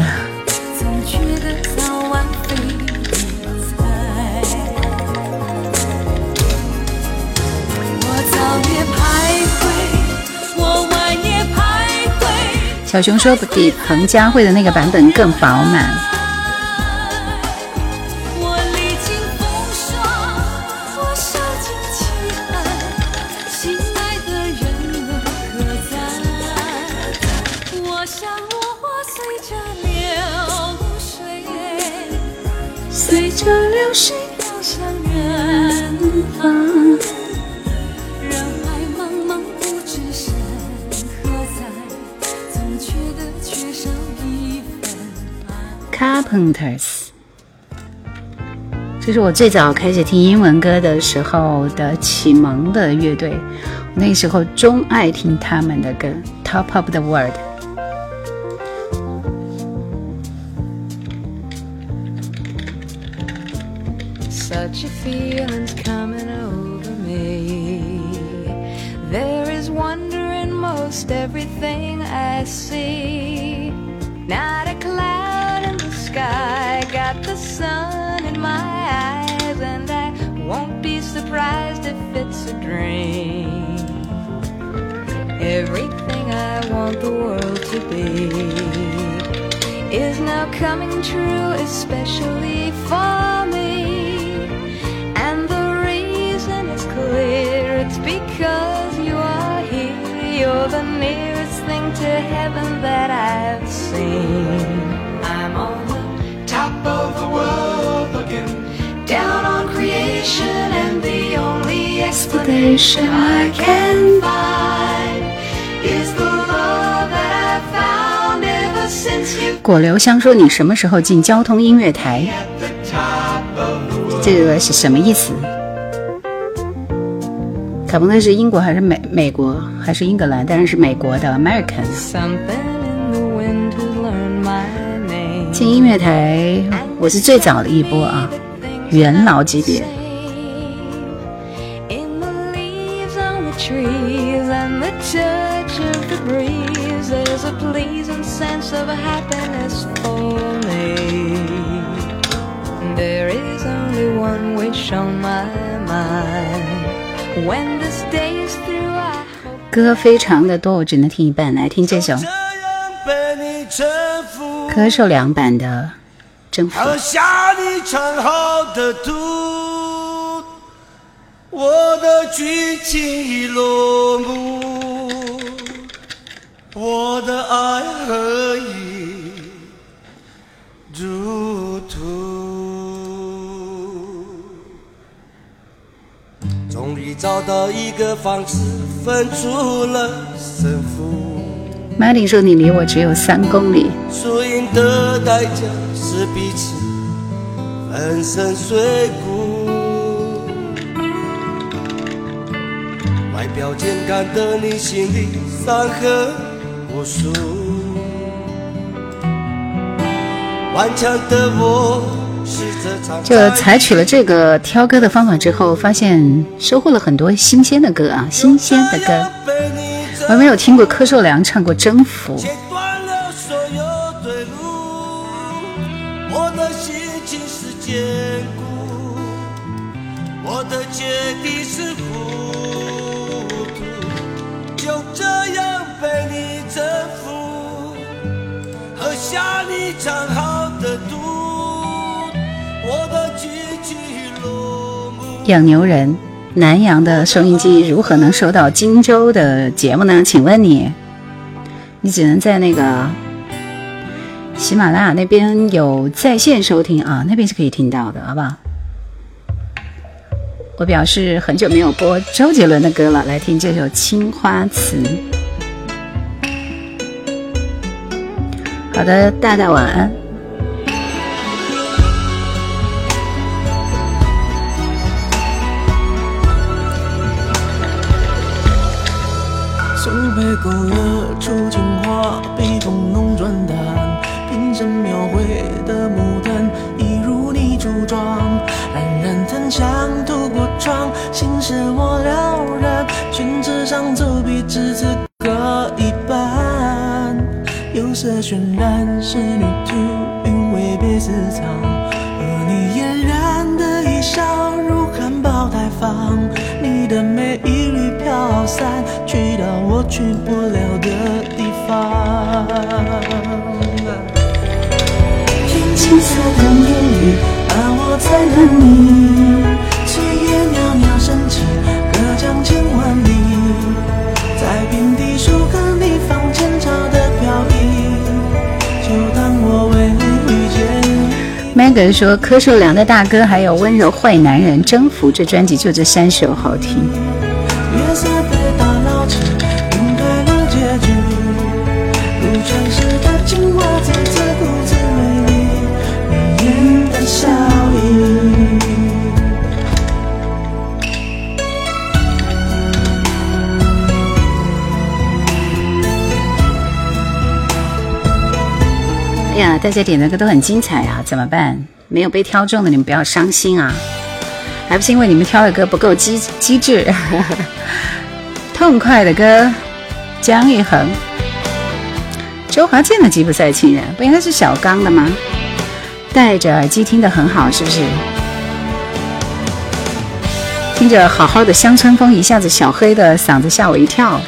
小熊说比彭佳慧的那个版本更饱满。
爱。
Carpenters，这是我最早开始听英文歌的时候的启蒙的乐队，那时候钟爱听他们的歌《Top of the World》。
Such a feeling's coming over me. There is wonder in most everything I see. Not sky, got the sun in my eyes, and I won't be surprised if it's a dream. Everything I want the world to be is now coming true, especially for me. And the reason is clear it's because you are here. You're the nearest thing to heaven that I've seen. I'm on the top of the world looking down on creation, and the only explanation I can find is the love that I've found ever since you
果留香说：“你什么时候进交通音乐台？这个是什么意思？卡彭特是英国还是美美国还是英格兰？当然是美国的 American。进音乐台，我是最早的一波啊，元老级别。歌非常的多，我只能听一半，来听这首。
这样被你征服，
柯受良版的《征服》。
喝下你藏好的毒，我的剧情已落幕，我的爱何以入土？终于找到一个方式，分出了胜负。
D y 说：“你离我只有三公里。
输赢的代价是彼此粉身碎骨。外表健康的你，心里伤痕无数。顽强的我，试着唱。
就采取了这个挑歌的方法之后，发现收获了很多新鲜的歌啊，新鲜的歌。我还没有听过柯受良唱过《征服》。
切断了所有退路，我的心情是坚固，我的决定是糊涂，就这样被你征服，喝下你藏好的毒，我的结局落幕。
养牛人，南阳的收音机如何能收到荆州的节目呢？请问你，你只能在那个喜马拉雅那边有在线收听啊，那边是可以听到的，好不好？我表示很久没有播周杰伦的歌了，来听这首《青花瓷》。好的，大大晚安。
勾勒出情话，笔锋浓转淡，平生描绘的牡丹，一如你
初妆，冉冉檀香透过窗，心事我了然。裙子上走笔只此搁一半，釉色渲染是旅途，韵味别私藏。而你嫣然的一笑，如含苞待放，你的美一缕飘散，我去不了的地方。听青色的言语，而我在等你。炊烟袅袅升起，隔江千万里。在平地树和你房前朝的飘逸，就当我为遇见你。
Megan 说柯受良的大哥还有温柔坏男人征服这专辑就这三首好听。大家点的歌都很精彩啊，怎么办？没有被挑中的你们不要伤心啊，还不是因为你们挑的歌不够机机智。痛快的歌，姜育恒、周华健的《吉普赛情人》不应该是小刚的吗？戴着耳机听得很好，是不是？听着好好的乡村风，一下子小黑的嗓子吓我一跳。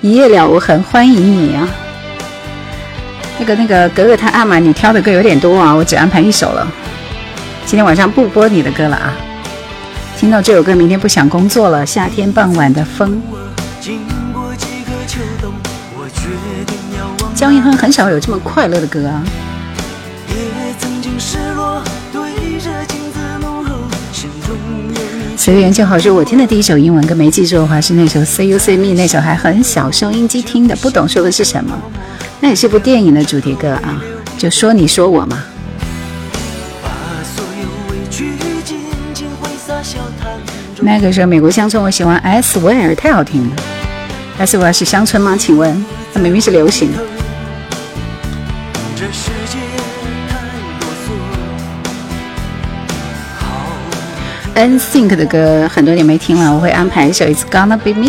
一夜了无痕，欢迎你啊！那个那个格格他阿玛，你挑的歌有点多啊，我只安排一首了。今天晚上不播你的歌了啊！听到这首歌，明天不想工作了。夏天傍晚的风，
经过几个秋冬，我决定要往
姜育恒很少有这么快乐的歌啊。随缘就好，是我听的第一首英文歌，没记住的话是那首《See You See Me》，那首还很小，收音机听的，不懂说的是什么。那也是部电影的主题歌啊，就说你说我嘛。
把所有委屈紧紧挥洒笑谈中。
那个时候美国乡村，我喜欢 S w e r 太好听了。S w e r 是乡村吗？请问，它明明是流行。
这世界太啰嗦，好
NSYNC 的歌很多年没听了，我会安排一首《It's Gonna Be Me》。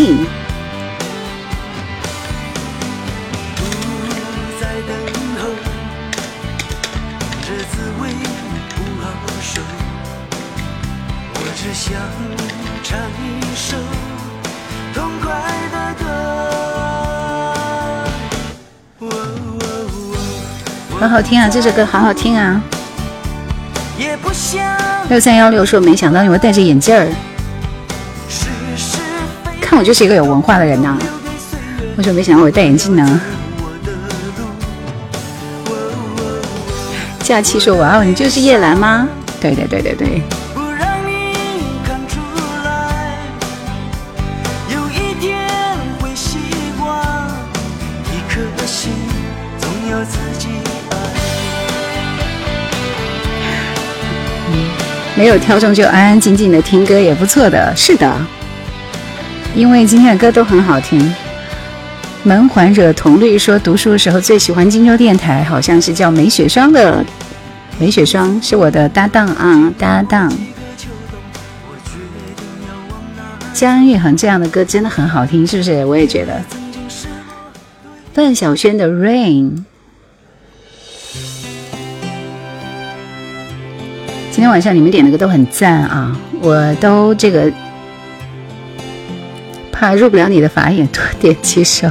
好
听啊，这首歌好好听啊。六三幺六说，没想到你会戴着眼镜儿，看我就是一个有文化的人呐、为什么没想到我戴眼镜呢？假期说，哇哦，你就是叶兰吗？对对对对对，没有挑中就安安静静的听歌也不错的。是的，因为今天的歌都很好听。门环惹铜绿说，读书的时候最喜欢荆州电台，好像是叫梅雪霜的。梅雪霜是我的搭档啊，搭档。江育恒这样的歌真的很好听，是不是？我也觉得。范晓萱的《Rain》。今天晚上你们点的歌都很赞啊，我都这个怕入不了你的法眼，多点几首。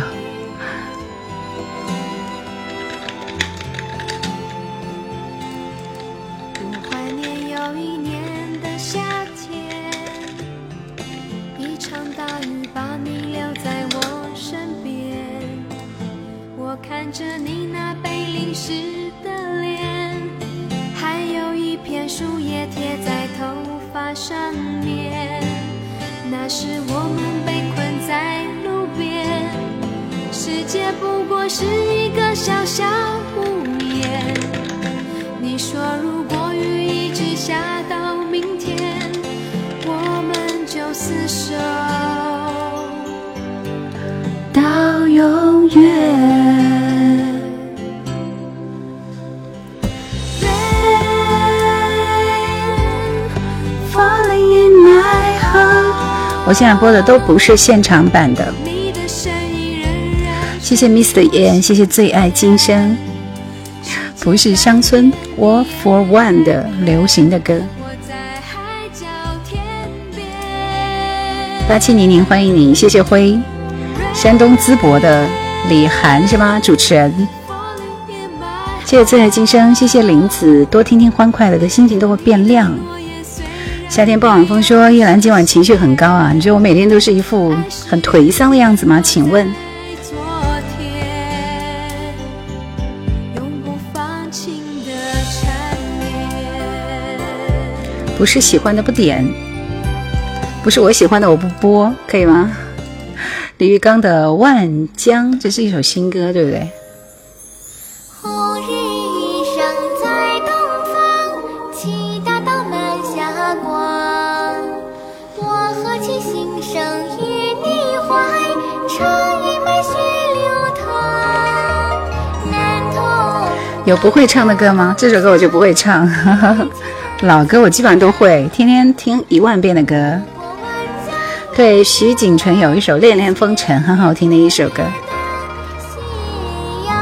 都不是现场版的。
你的身影仍然
谢谢 Mr. 燕，谢谢最爱今生，不是乡村 War for One 的流行的歌。
我在海角天边。
八七零零，欢迎你，谢谢辉，山东淄博的李涵是吗？主持人，谢谢最爱今生，谢谢林子，多听听欢快的心情都会变亮。夏天傍晚风说叶兰今晚情绪很高啊，你觉得我每天都是一副很颓丧的样子吗？请问。
不
是喜欢的不点，不是我喜欢的我不播，可以吗？李玉刚的《万江》，这是一首新歌，对不对？有不会唱的歌吗？这首歌我就不会唱，老歌我基本上都会，天天听一万遍的歌。对，徐锦纯有一首《恋恋风尘》，很好听的一首歌。
夕阳。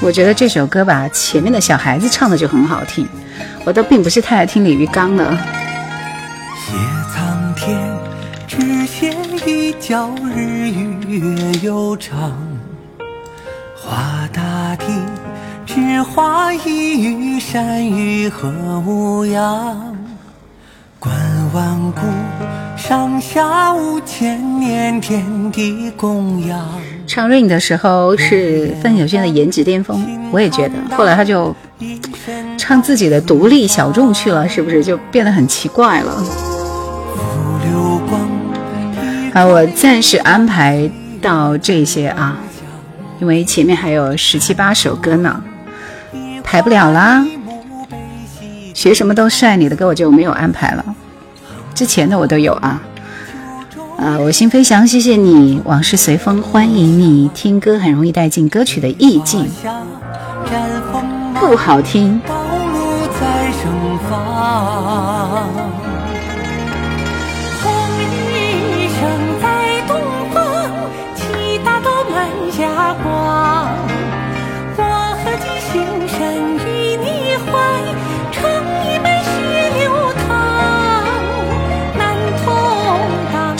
我觉得这首歌吧，前面的小孩子唱的就很好听，我都并不是太爱听李玉刚的。
谢苍天，只羡一角日月悠长；画大地，只画一隅山芋和牧羊。观万古，上下五千年，天地供养。
唱 Rain 的时候是范晓萱的颜值巅峰，我也觉得。后来他就唱自己的独立小众去了，是不是就变得很奇怪了？
浮流光，
啊，我暂时安排到这些啊，因为前面还有十七八首歌呢，排不了啦。学什么都帅，你的歌我就没有安排了，之前的我都有啊。啊，我心飞翔，谢谢你，往事随风，欢迎你。听歌很容易带进歌曲的意境，不好听。
道路在盛放。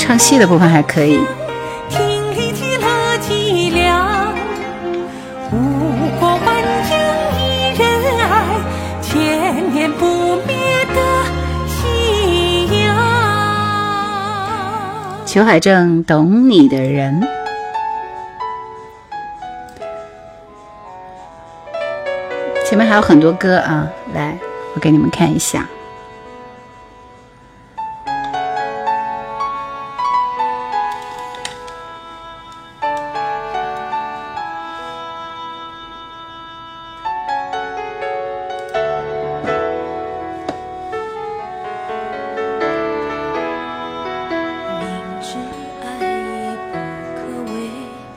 唱戏的部分还可以。裘海正，懂你的人。前面还有很多歌啊，来，我给你们看一下。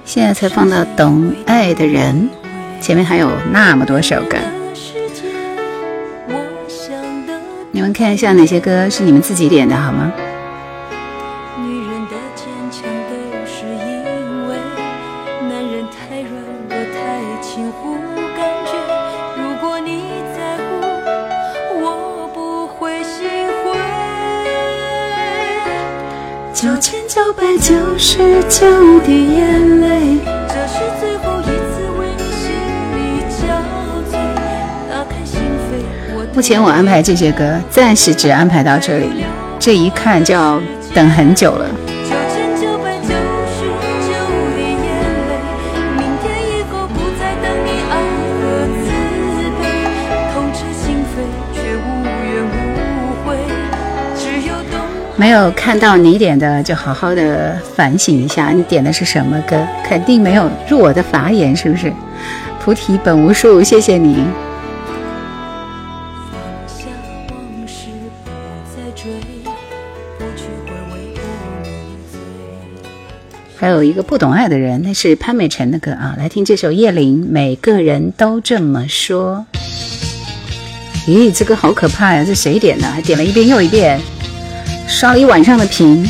现在才放到《懂爱的人》，前面还有那么多首歌，你们看一下哪些歌是你们自己点的好吗？九千九百九十九滴眼泪。
这是最后一次为你心里憔悴，打开心扉，我
目前我安排这些歌，暂时只安排到这里，这一看就要等很久了。没有看到你点的，就好好的反省一下，你点的是什么歌？肯定没有入我的法眼，是不是？菩提本无树，谢谢你。还有一个不懂爱的人，那是潘美辰的歌啊，来听这首叶琳《每个人都这么说》。咦，这歌好可怕呀！这谁点的？还点了一遍又一遍，刷了一晚上的屏。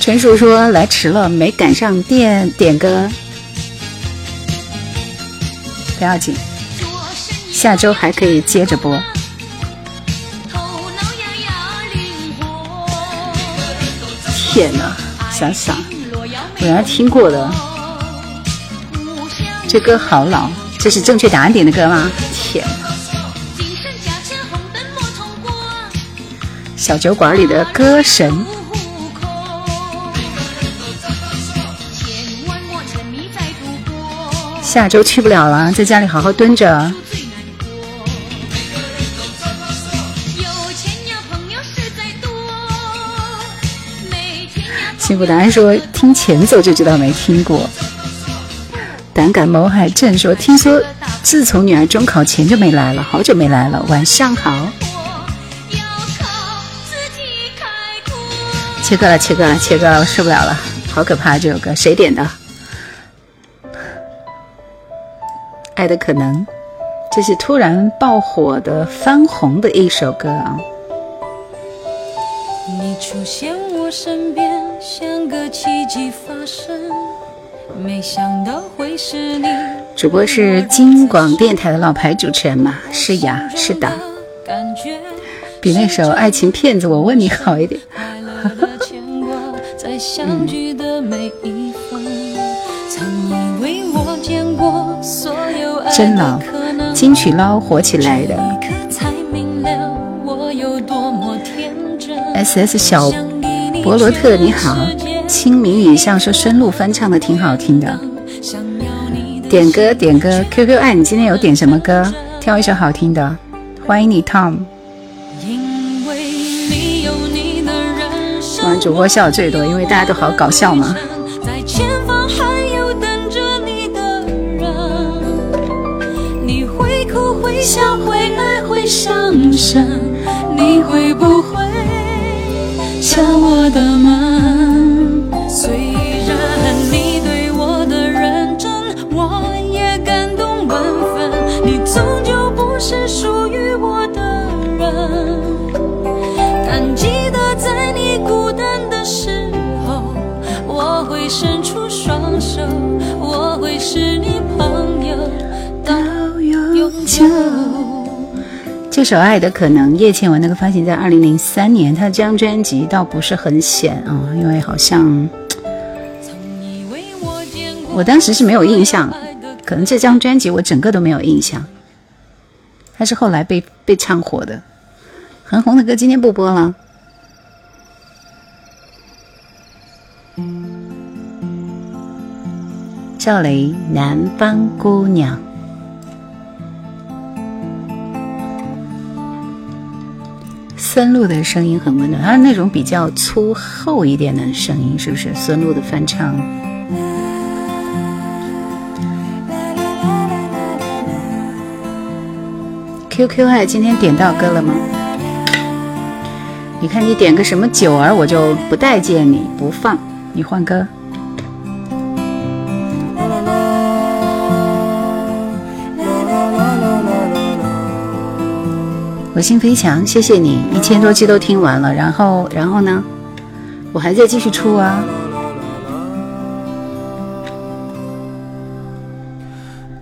陈叔说来迟了，没赶上点点歌，不要紧，下周还可以接着播。天哪，想想，我原来听过的，这歌好老，这是正确答案点的歌吗？天哪！小酒馆里的歌神，下周去不了了，在家里好好蹲着。幸福答案说听前奏就知道没听过。胆敢谋海镇说听说自从女儿中考前就没来了，好久没来了。晚上好。切割了，切割了，切割了，受不了了，好可怕！这首歌谁点的？爱的可能，这是突然爆火的翻红的一首歌啊！
你出现我身边，像个奇迹发生，没想到会是你。
主播是金广电台的老牌主持人嘛？是呀，是的。比那首《爱情骗子》我问你好一点。
相聚的每一分，曾以为我见过所有
真老金曲捞火起来的。S S 小博罗特你好，清明雨上说孙露翻唱的挺好听的。点歌点歌，Q Q 爱你今天有点什么歌？挑一首好听的。欢迎你 Tom。主播笑最多，因为大家都好搞笑嘛。
你会哭会笑会爱会伤神，你会不会敲我的门？
这首《爱的可能》，叶倩文那个发行在二零零三年，她这张专辑倒不是很显啊，因为好像我当时是没有印象，可能这张专辑我整个都没有印象。它是后来被被唱火的，很红的歌，今天不播了。赵雷《南方姑娘》，孙露的声音很温暖，她是那种比较粗厚一点的声音，是不是？孙露的翻唱。QQ 爱今天点到歌了吗？你看你点个什么九儿，我就不待见你，不放，你换歌。火星飞翔，谢谢你，一千多期都听完了，然后，然后呢？我还在继续出啊。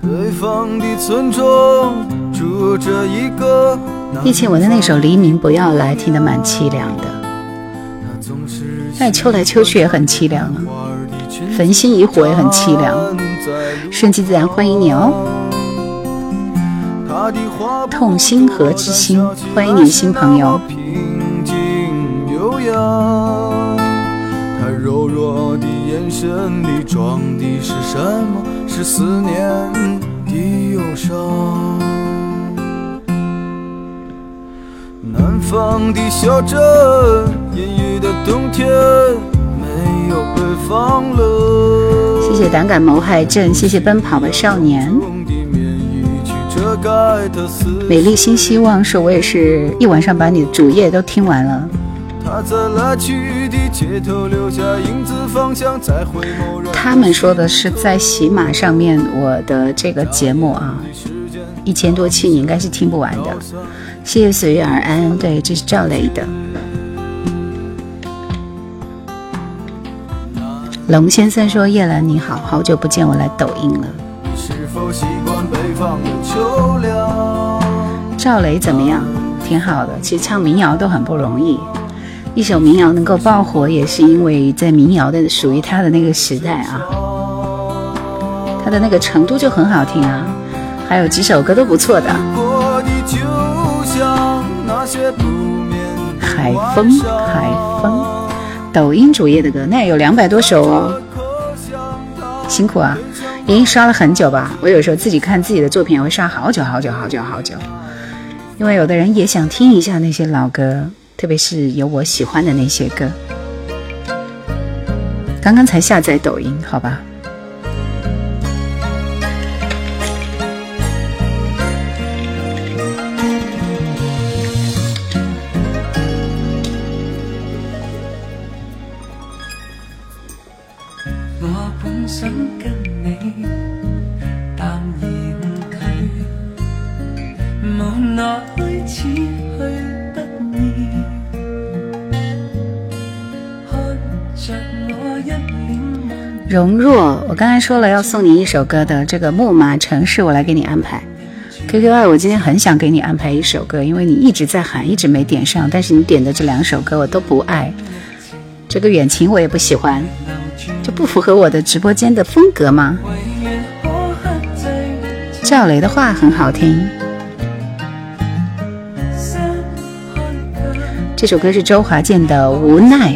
北方的村庄住着一个。叶倩文的那首《黎明不要来》听得蛮凄凉的，那秋来秋去也很凄凉啊，焚心以火也很凄凉。顺其自然，欢迎你哦。痛心和之心，欢迎你新朋友。他柔弱的眼神里装的是什么？是思念的忧伤。南方的小镇，阴雨的冬天，没有北方冷。谢谢胆敢谋害朕，谢谢奔跑的少年。美丽新希望说：“我也是一晚上把你的主页都听完了。”他们说的是在喜马上面我的这个节目啊，一千多期，你应该是听不完的。谢谢随遇而安，对，这是赵雷的。龙先生说：“叶兰你好，好久不见，我来抖音了。
是否习惯北方的秋凉？”
赵雷怎么样？挺好的。其实唱民谣都很不容易，一首民谣能够爆火，也是因为在民谣的属于他的那个时代啊，他的那个程度就很好听啊。还有几首歌都不错的。海风，海风，抖音主页的歌，那有两百多首哦，辛苦啊！莹莹刷了很久吧？我有时候自己看自己的作品，也会刷好久好久好久好久，因为有的人也想听一下那些老歌，特别是有我喜欢的那些歌。刚刚才下载抖音，好吧。说了要送你一首歌的，这个《木马城市》，我来给你安排。QQ 爱，我今天很想给你安排一首歌，因为你一直在喊，一直没点上，但是你点的这两首歌我都不爱。这个远晴我也不喜欢，就不符合我的直播间的风格吗？赵雷的话很好听，这首歌是周华健的《无奈》，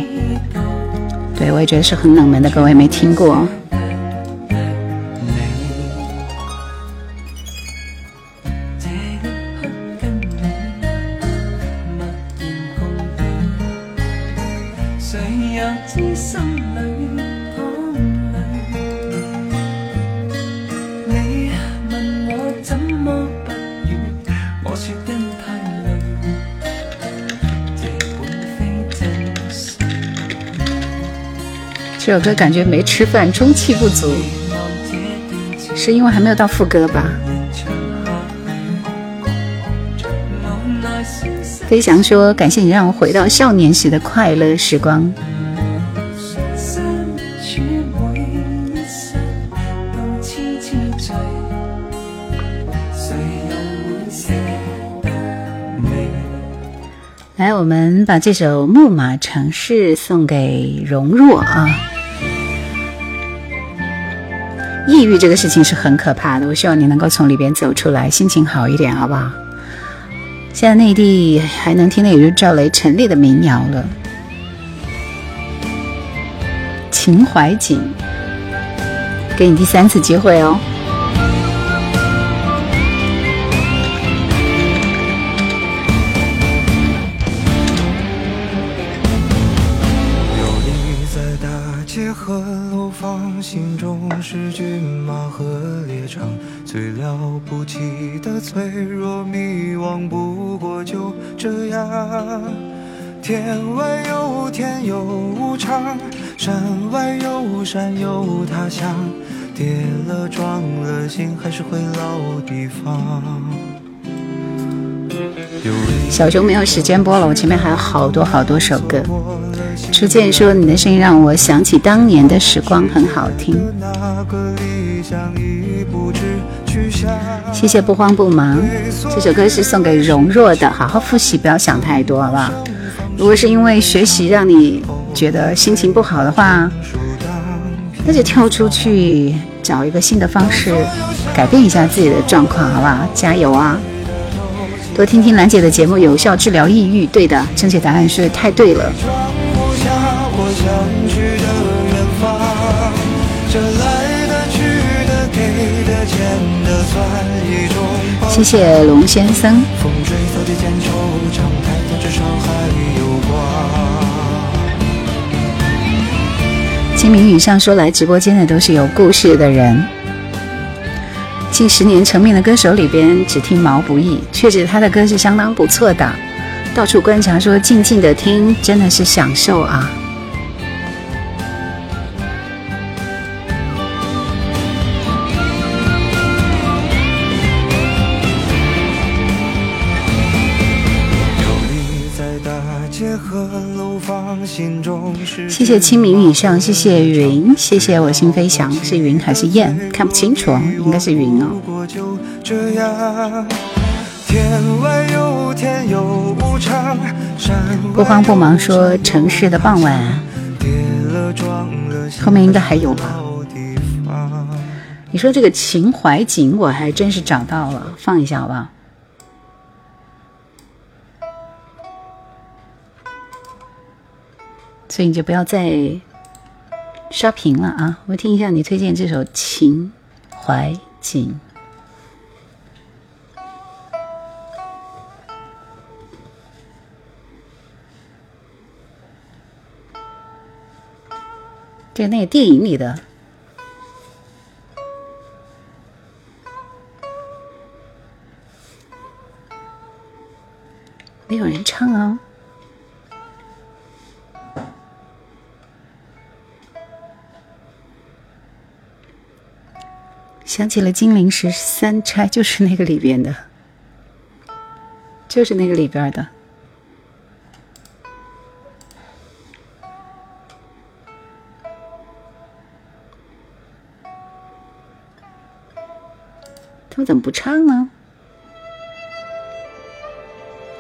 对我也觉得是很冷门的歌，我也没听过。
这
首歌感觉没吃饭，中气不足，是因为还没有到副歌吧？飞翔说：“感谢你让我回到少年时的快乐时光。？”来，我们把这首《木马城市》送给容若啊。抑郁这个事情是很可怕的，我希望你能够从里边走出来，心情好一点，好不好？现在内地还能听的也就赵雷、陈粒的民谣了，《秦淮景》，给你第三次机会哦。
天外有天有无常，山外有山有他乡，跌了撞了心还是回老地方。
小熊没有时间播了，我前面还有好多好多首歌。初见说你的声音让我想起当年的时光，很好听。谢谢不慌不忙，这首歌是送给容若的，好好复习，不要想太多，好不好？如果是因为学习让你觉得心情不好的话，那就跳出去找一个新的方式，改变一下自己的状况，好不好？加油啊！多听听兰姐的节目，有效治疗抑郁。对的，正确答案是太对了。谢谢龙先生。
光。
清明雨上说来直播间的都是有故事的人。近十年成名的歌手里边，只听毛不易，确实他的歌是相当不错的。到处观察说，静静的听真的是享受啊。谢谢清明雨上，谢谢云，谢谢我心飞翔，是云还是雁？看不清楚，应该是云哦。不慌不忙说城市的傍晚，后面应该还有吧？你说这个秦淮景，我还真是找到了，放一下好不好？所以你就不要再刷屏了啊！我听一下你推荐这首《秦淮景》。这那个电影里的，没有人唱啊。想起了《金陵十三钗》，就是那个里边的，就是那个里边的。他们怎么不唱呢？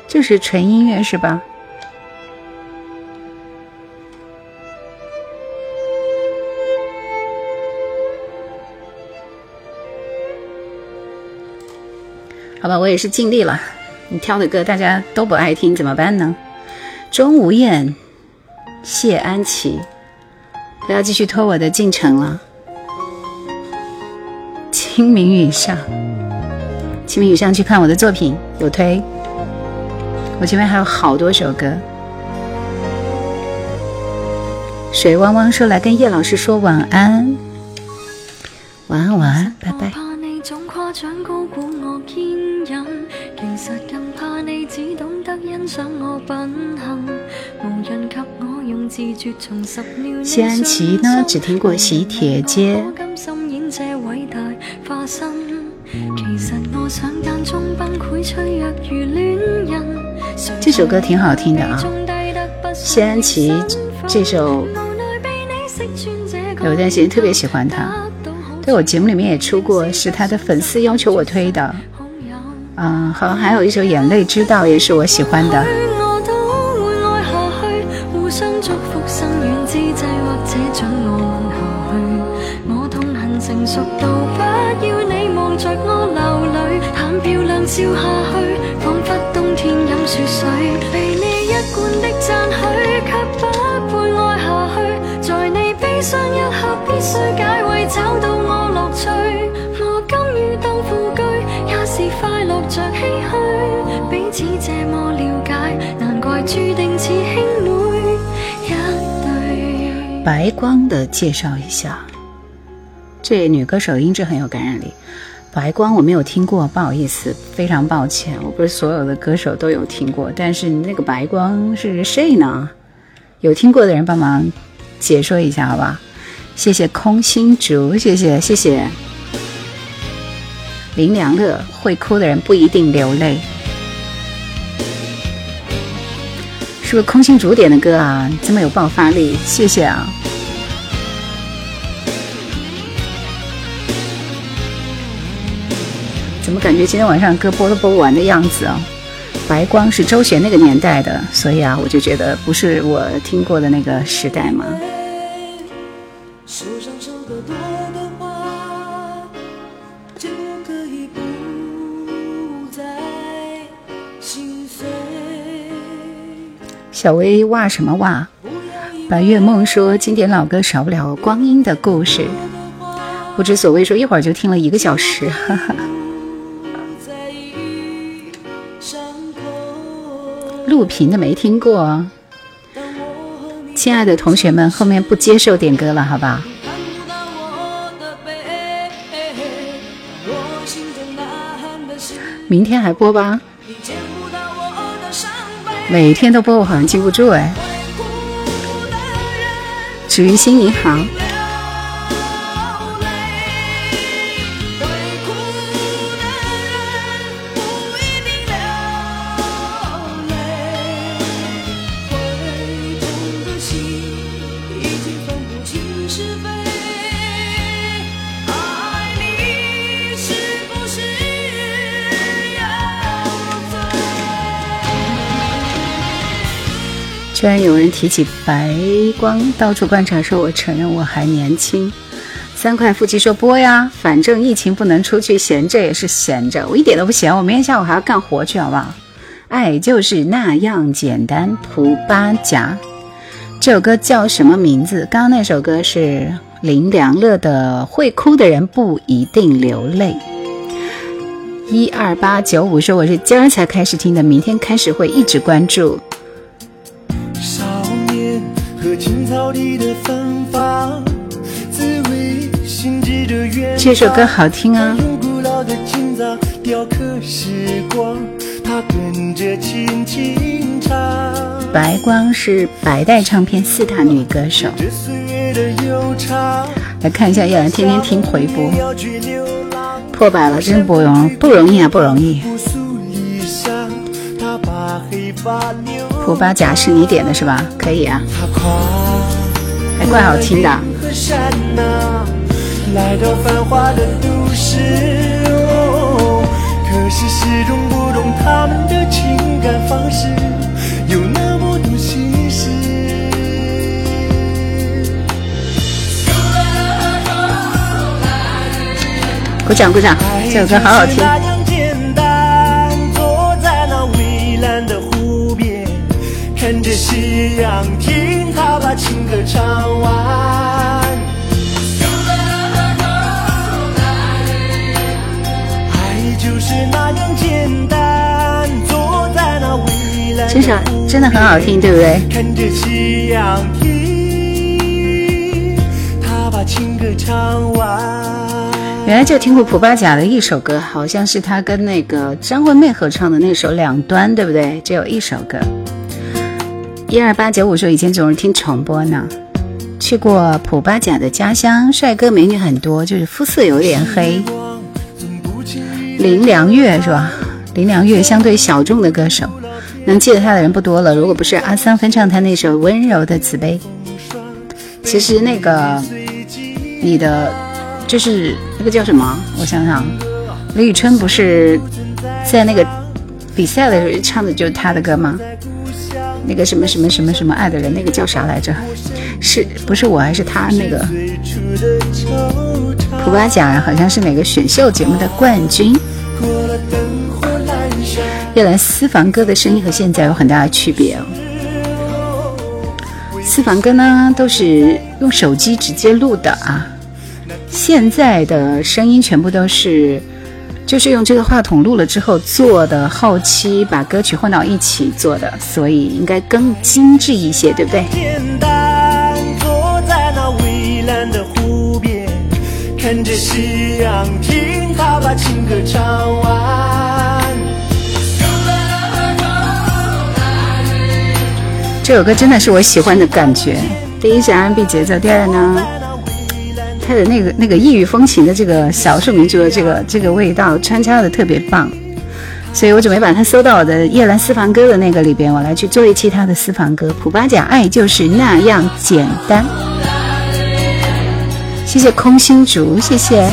就是纯音乐是吧？好吧，我也是尽力了。你挑的歌大家都不爱听，怎么办呢？钟无艳、谢安琪，不要继续拖我的进程了。清明雨上，清明雨上去看我的作品，有推。我前面还有好多首歌。水汪汪说来跟叶老师说晚安，晚安晚安，拜拜。
懂得欣賞我品行，無人及我用字絕重拾了你
謝安琪呢只聽過喜帖街
我甘心演這偉大化身。其實我想間中崩潰脆弱如戀人。
這首歌挺好聽的啊謝安琪这首有段时间特别喜欢他，對我节目里面也出过，是他的粉丝要求我推的。嗯，好像還有一首《眼淚知道》也是我喜歡的。
我都會愛下去，互相祝福生遠之際，或者准我吻下去。我痛恨成熟到不要你望着我流淚，談漂亮笑下去，彷彿冬天飲雪水。被你一貫的讚許，卻不配愛下去。在你悲傷一刻，必須解圍，找到我樂趣。注定似兄妹一對。
白光的介绍一下，这女歌手音质很有感染力。白光我没有听过，不好意思，非常抱歉。我不是所有的歌手都有听过，但是那个白光是谁呢？有听过的人帮忙解说一下，好吧？谢谢空心竹，谢谢谢谢林良乐，会哭的人不一定流泪，是不是空心竹点的歌啊？这么有爆发力，谢谢啊！怎么感觉今天晚上歌播都播不完的样子啊？白光是周璇那个年代的，所以啊，我就觉得不是我听过的那个时代嘛。小薇哇什么哇？白月梦说经典老歌少不了光阴的故事。不知所谓说一会儿就听了一个小时，哈哈。
在意傷口。
錄屏的
没听过，
亲爱的同学们，后面不接受点歌了，好吧？明天还播吧？每天都播，我好像记不住哎。
會哭的人
芷雲心你好，居然有人提起白光，到处观察，说我承认我还年轻。三块腹肌说播呀，反正疫情不能出去，闲着也是闲着，我一点都不闲，我明天下午还要干活去，好不好？爱就是那样简单。蒲巴甲，这首歌叫什么名字？刚刚那首歌是林良乐的《会哭的人不一定流泪》。一二八九五说我是今儿才开始听的，明天开始会一直关注。
草地的芬芳，滋味心智的远
这首歌好听啊
用古老的雕刻时光，它跟着轻轻唱。
白光是白带唱片四大女歌手。来看一下叶兰天天听回播。破百了，真不容不容易啊，不容易。
朴素衣裳，他把黑发留。
普巴甲是你点的是吧？可以啊，
他跨
还怪好听的。
和山呐，来到繁华的都市，哦，可是始终不懂他们的情感方式，有那么多心事。
鼓掌鼓掌，这首歌好好听。
看着夕阳，听他把情歌唱完。爱就是那样简单，坐在那蔚蓝
这首
的
真的很好听，对不对？
看着夕阳，听他把情歌唱完。
原来就听过普巴甲的一首歌，好像是他跟那个张惠妹合唱的那首《两端》，对不对？只有一首歌。一二八九五说以前总是听重播呢。去过普巴甲的家乡，帅哥美女很多，就是肤色有点黑。林良月是吧？林良月相对小众的歌手，能记得他的人不多了。如果不是阿桑翻唱他那首《温柔的慈悲》，其实那个你的就是那个叫什么？我想想，李宇春不是在那个比赛的时候唱的就是他的歌吗？那个什么什么什么什么爱的人，那个叫啥来着？是不是我还是他那个普巴甲？好像是哪个选秀节目的冠军。叶兰私房歌的声音和现在有很大的区别哦。私房歌呢都是用手机直接录的啊，现在的声音全部都是就是用这个话筒录了之后做的后期，把歌曲混到一起做的，所以应该更精致一些，对不对？
简单，坐在那蔚蓝的湖边，看着夕阳，听他把情歌唱完。
这首歌真的是我喜欢的感觉。第一是 R&B 节奏，第二呢，他的那个那个异域风情的这个少数民族的这个这个味道穿插的特别棒，所以我准备把它搜到我的夜兰私房歌的那个里边，我来去做一期他的私房歌。普巴甲爱就是那样简单。谢谢空心竹，谢谢。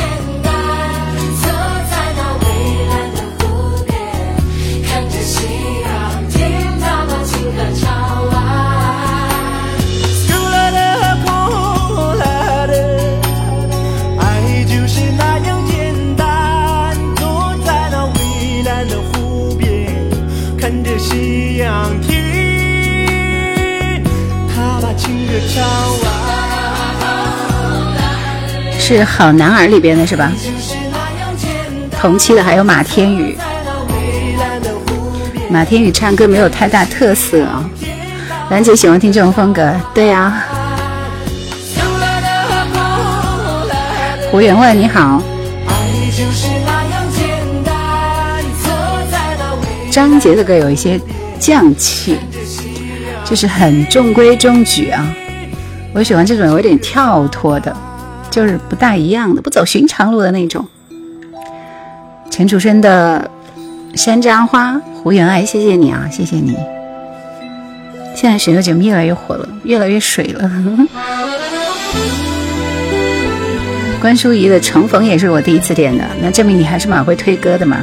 是
好男儿里边的是吧？同期的还有马天宇，马天宇唱歌没有太大特色啊。兰姐喜欢听这种风格，对呀、胡员外你好，张杰的歌有一些匠气，就是很中规中矩啊。我喜欢这种有点跳脱的，就是不大一样的，不走寻常路的那种。陈楚生的《山楂花》，胡员外，谢谢你啊，谢谢你。现在选秀节目越来越火了，越来越水了。关淑怡的《重逢》也是我第一次点的，那证明你还是蛮会推歌的嘛。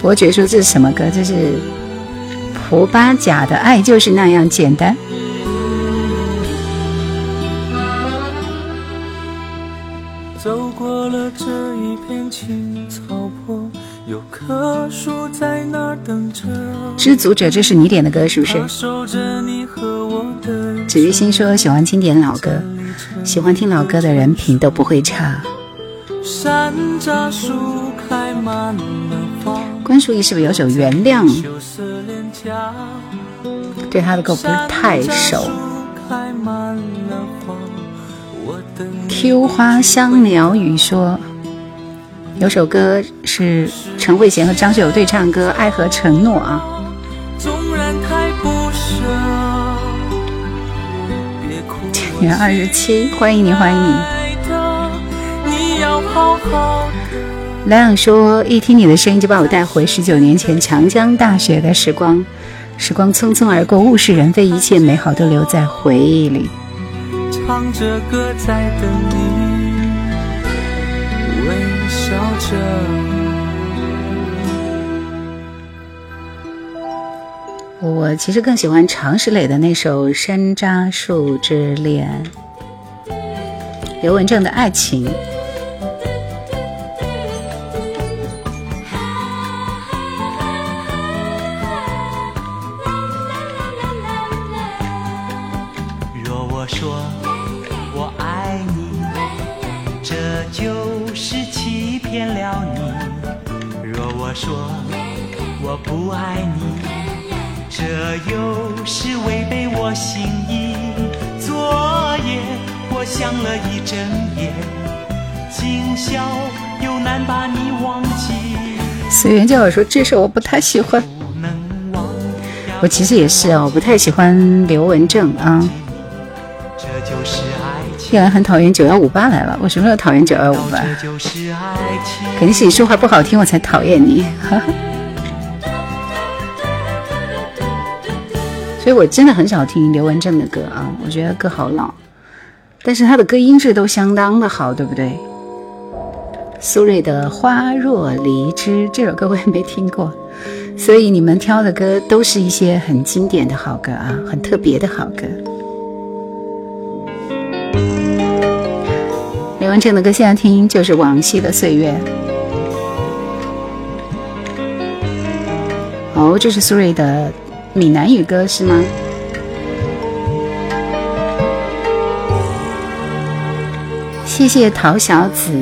伯爵说这是什么歌？这是蒲巴甲的《爱就是那样简单》。
过了这一片青草坡，有棵树在那儿等着。
知足者，这是你点的歌是不是？
它守着你和我的
子玉心说喜欢经典老歌，喜欢听老歌的人品都不会差。
山楂树开满了花，
关淑怡是不是有首《原谅》？对她的歌不是太熟。
开满了
Q 花香鸟语说，有首歌是陈慧娴和张学友对唱歌《爱和承诺》啊。
纵然太不舍，别哭了。
元二十七，欢迎你，欢迎你。莱昂说，一听你的声音就把我带回十九年前长江大学的时光，时光匆匆而过，物是人非，一切美好都留在回忆里。
唱着歌在等你，微笑着。
我其实更喜欢常石磊的那首《山楂树之恋》，刘文正的爱情。
说我不爱你，这又是违背我心意。昨夜我想了一整夜，今宵又难把你忘记。
随缘叫我说这首我不太喜欢，我其实也是啊，我不太喜欢刘文正啊。
这就是爱情。
依然很讨厌九幺五八来了，我什么时候讨厌九幺五八？肯定是你说话不好听，我才讨厌你。所以我真的很少听刘文正的歌啊，我觉得歌好老，但是他的歌音质都相当的好，对不对？苏芮的《花若离枝》这首歌我也没听过，所以你们挑的歌都是一些很经典的好歌啊，很特别的好歌。刘文正的歌现在听就是往昔的岁月。哦，这是苏芮的闽南语歌是吗？谢谢陶小子。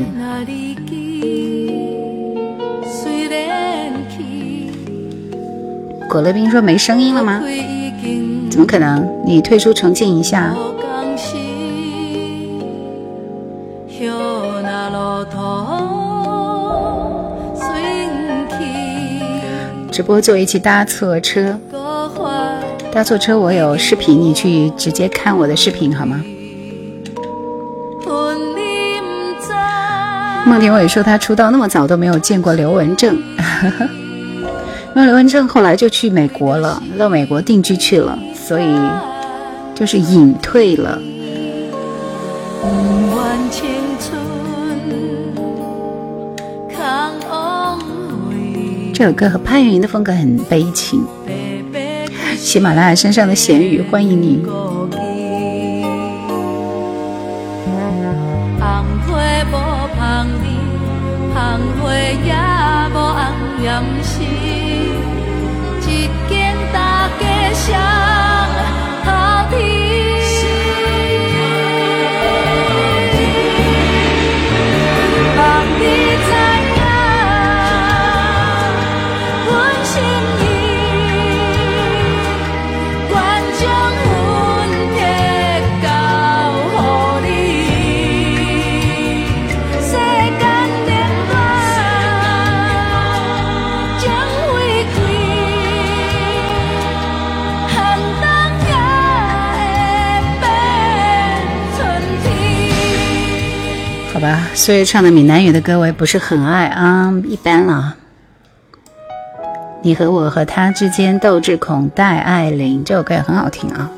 果乐冰说没声音了吗？怎么可能？你退出重进一下。直播做一期搭错车，搭错车我有视频，你去直接看我的视频好吗？孟庭苇说他出道那么早都没有见过刘文正，因为刘文正后来就去美国了，到美国定居去了，所以就是隐退了。这首歌和潘越云的风格很悲情。喜马拉雅山上的咸鱼，欢迎你。所以，唱的闽南语的歌我也不是很爱啊，一般啦。你和我和他之间，斗智孔、戴爱玲这首歌也很好听啊。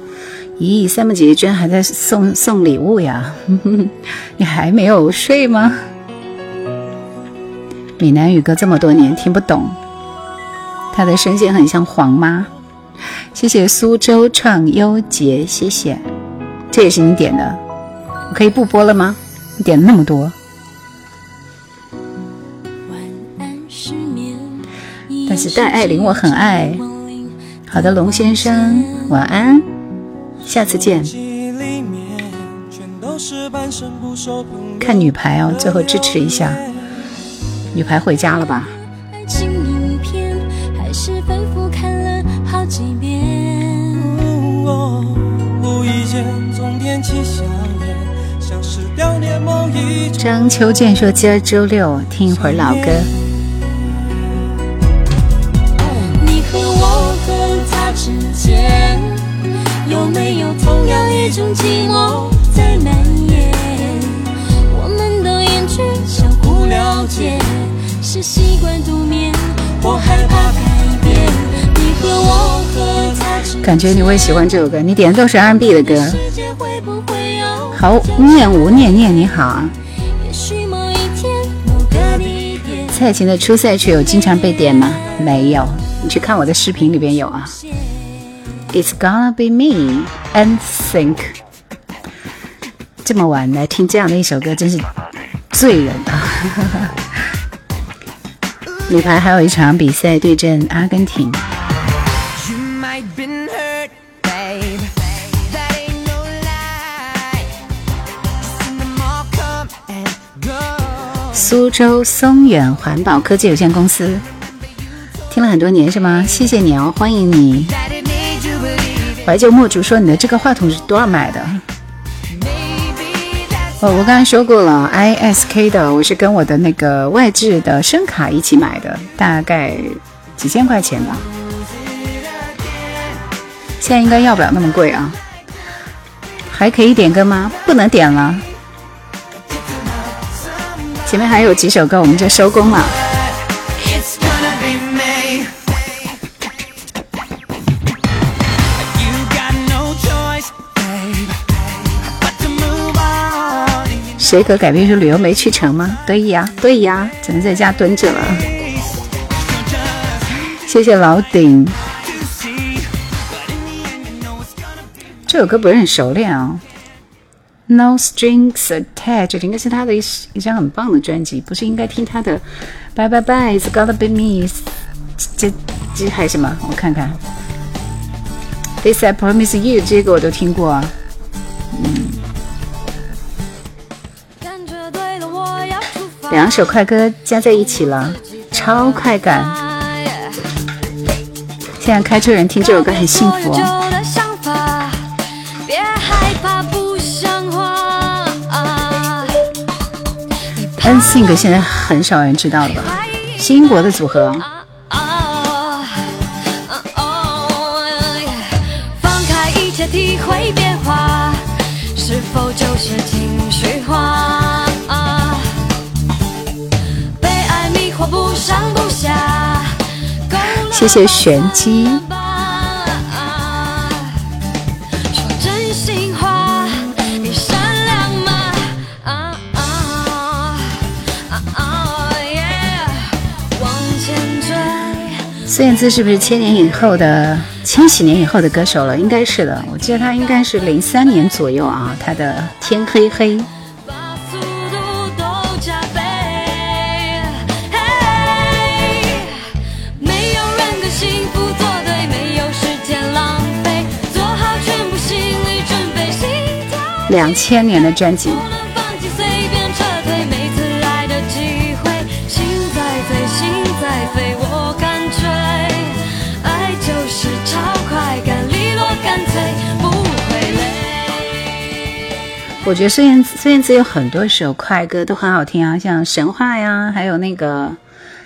咦，三木姐姐居然还在送送礼物呀？你还没有睡吗？闽南语歌这么多年听不懂，他的声线很像黄妈。谢谢苏州创优杰，谢谢，这也是你点的，我可以不播了吗？你点那么多，是戴爱玲我很爱。好的，龙先生晚安，下次见。看女排哦，最后支持一下。女排回家了吧？张秋健说：“今儿周六，听一会儿老歌。”间，有没有同样一种寂寞在蔓延？我们的眼睛相互了解，是习惯独眠，或害怕改变。你和我和他，感觉你会喜欢这首歌。你点的都是 R&B 的歌。好，念无念念你好啊。蔡琴的初赛曲有经常被点吗？没有，你去看我的视频里边有啊。It's gonna be me and think。这么晚来听这样的一首歌，真是醉人啊！女排还有一场比赛对阵阿根廷。苏州松远环保科技有限公司，听了很多年是吗？谢谢你哦，欢迎你。怀旧墨竹说：“你的这个话筒是多少买的？”哦，我刚才说过了，ISK 的，我是跟我的那个外置的声卡一起买的，大概几千块钱吧。现在应该要不了那么贵啊。还可以点歌吗？不能点了。前面还有几首歌，我们就收工了。谁可改变说旅游没去成吗？对呀，对呀，只能在家蹲着了。谢谢老顶。这首歌不是很熟练啊。No strings attached，应该是他的一一张很棒的专辑，不是应该听他的 Bye Bye Bye，It's Gotta Be Me，这这还有什么？我看看，This I Promise You，这个我都听过。嗯，两首快歌加在一起了，超快感。现在开车人听这首歌很幸福哦。N Sync 现在很少人知道了吧？新国的组合。放开一切体会变化，是否就是情绪化？谢谢玄机。孙燕姿是不是千年以后的千禧年以后的歌手了？应该是的，我记得她应该是零三年左右啊。她的《天黑黑》。两千年的专辑。我觉得孙燕姿孙燕姿有很多首快歌都很好听啊，像《神话》呀，还有那个《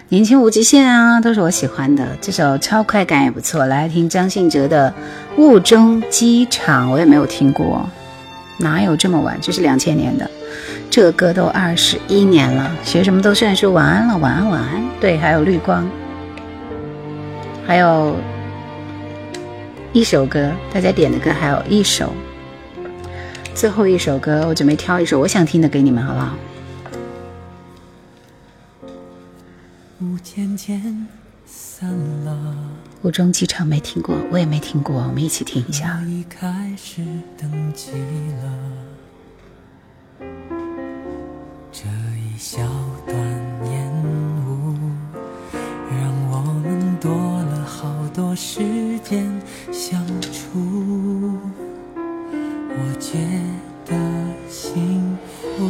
年轻无极限》啊，都是我喜欢的。这首超快感也不错。来听张信哲的《雾中机场》，我也没有听过，哪有这么晚？这是两千年的，这个歌都二十一年了。学什么都算是晚安了，晚安晚安。对，还有绿光，还有一首歌，大家点的歌还有一首，最后一首歌，我准备挑一首我想听的给你们，好不好？
雾渐渐散了，
雾中机场没听过，我也没听过，我们一起听一下。
我已开始登记了。这一小段烟雾，让我们多了好多时间相处。我觉得幸福，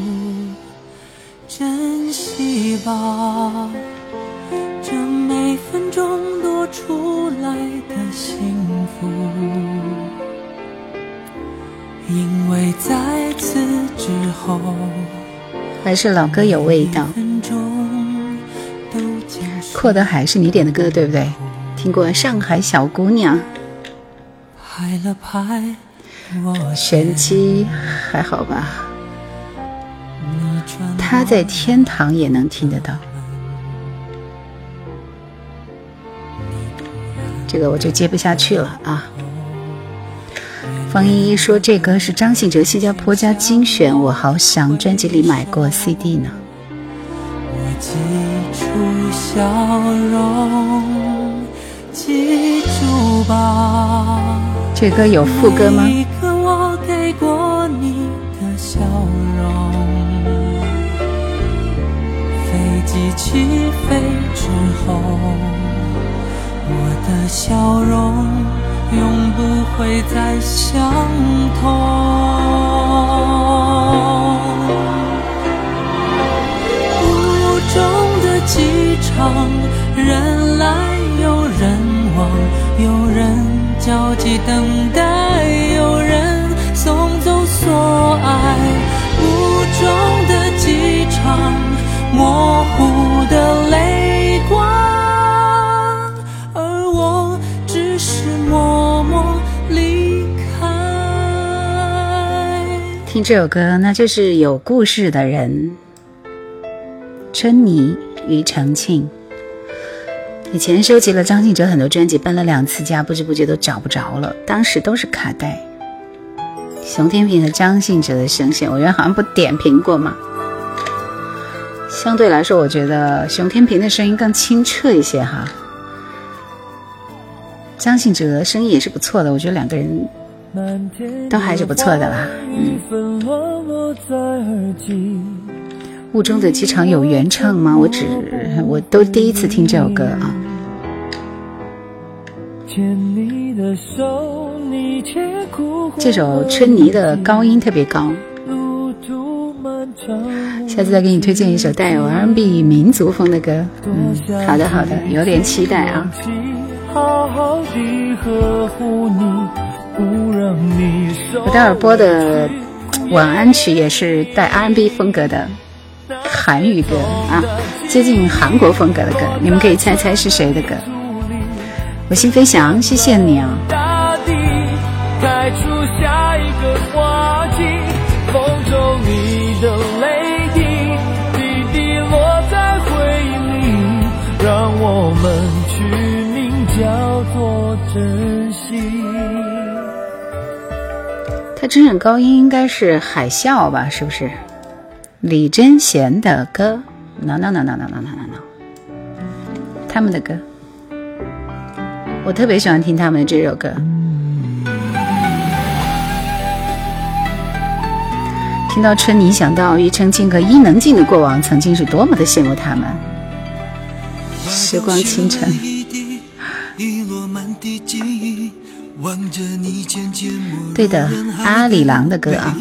珍惜吧，出来的幸福。因为在此之后，
还是老歌有味道。阔的海是你点的歌，对不对？听过《上海小姑娘》，
拍了拍我
玄机还好吧？他在天堂也能听得到。这个我就接不下去了啊！方依依说这歌是张信哲新加坡家精选，我好想专辑里买过 CD 呢。
我记住笑容，记住吧。
这歌有副歌吗？
一个我给过你的笑容，飞机起飞之后，的笑容永不会再相同。雾中的机场，人来有人往，有人焦急等待，有人送走所爱。雾中的机场，模糊的泪
听这首歌，那就是有故事的人。春泥庾澄庆。以前收集了张信哲很多专辑，搬了两次家，不知不觉都找不着了。当时都是卡带。熊天平和张信哲的声线，我原来好像不点评过嘛。相对来说，我觉得熊天平的声音更清澈一些哈。张信哲声音也是不错的，我觉得两个人都还是不错的啦。嗯。雾中的机场有原唱吗？我只我都第一次听这首歌啊。这首春泥的高音特别高。下次再给你推荐一首带有 R&B 民族风的歌。嗯，好的好的，有点期待啊。我我待会儿播的晚安曲也是带 R&B 风格的韩语歌啊，接近韩国风格的歌，你们可以猜猜是谁的歌。我心飞翔，谢谢你啊。
大地开出下一个花季，风中你的泪滴，滴滴落在回忆里，让我们取名叫做真。
他真正高音应该是海啸吧？是不是？李贞贤的歌？No No No No No No No No 他们的歌，我特别喜欢听他们的这首歌。听到春泥，想到庾澄庆和伊能静的过往，曾经是多么的羡慕他们。时光清晨。一落满地记忆对的，阿里郎的歌啊。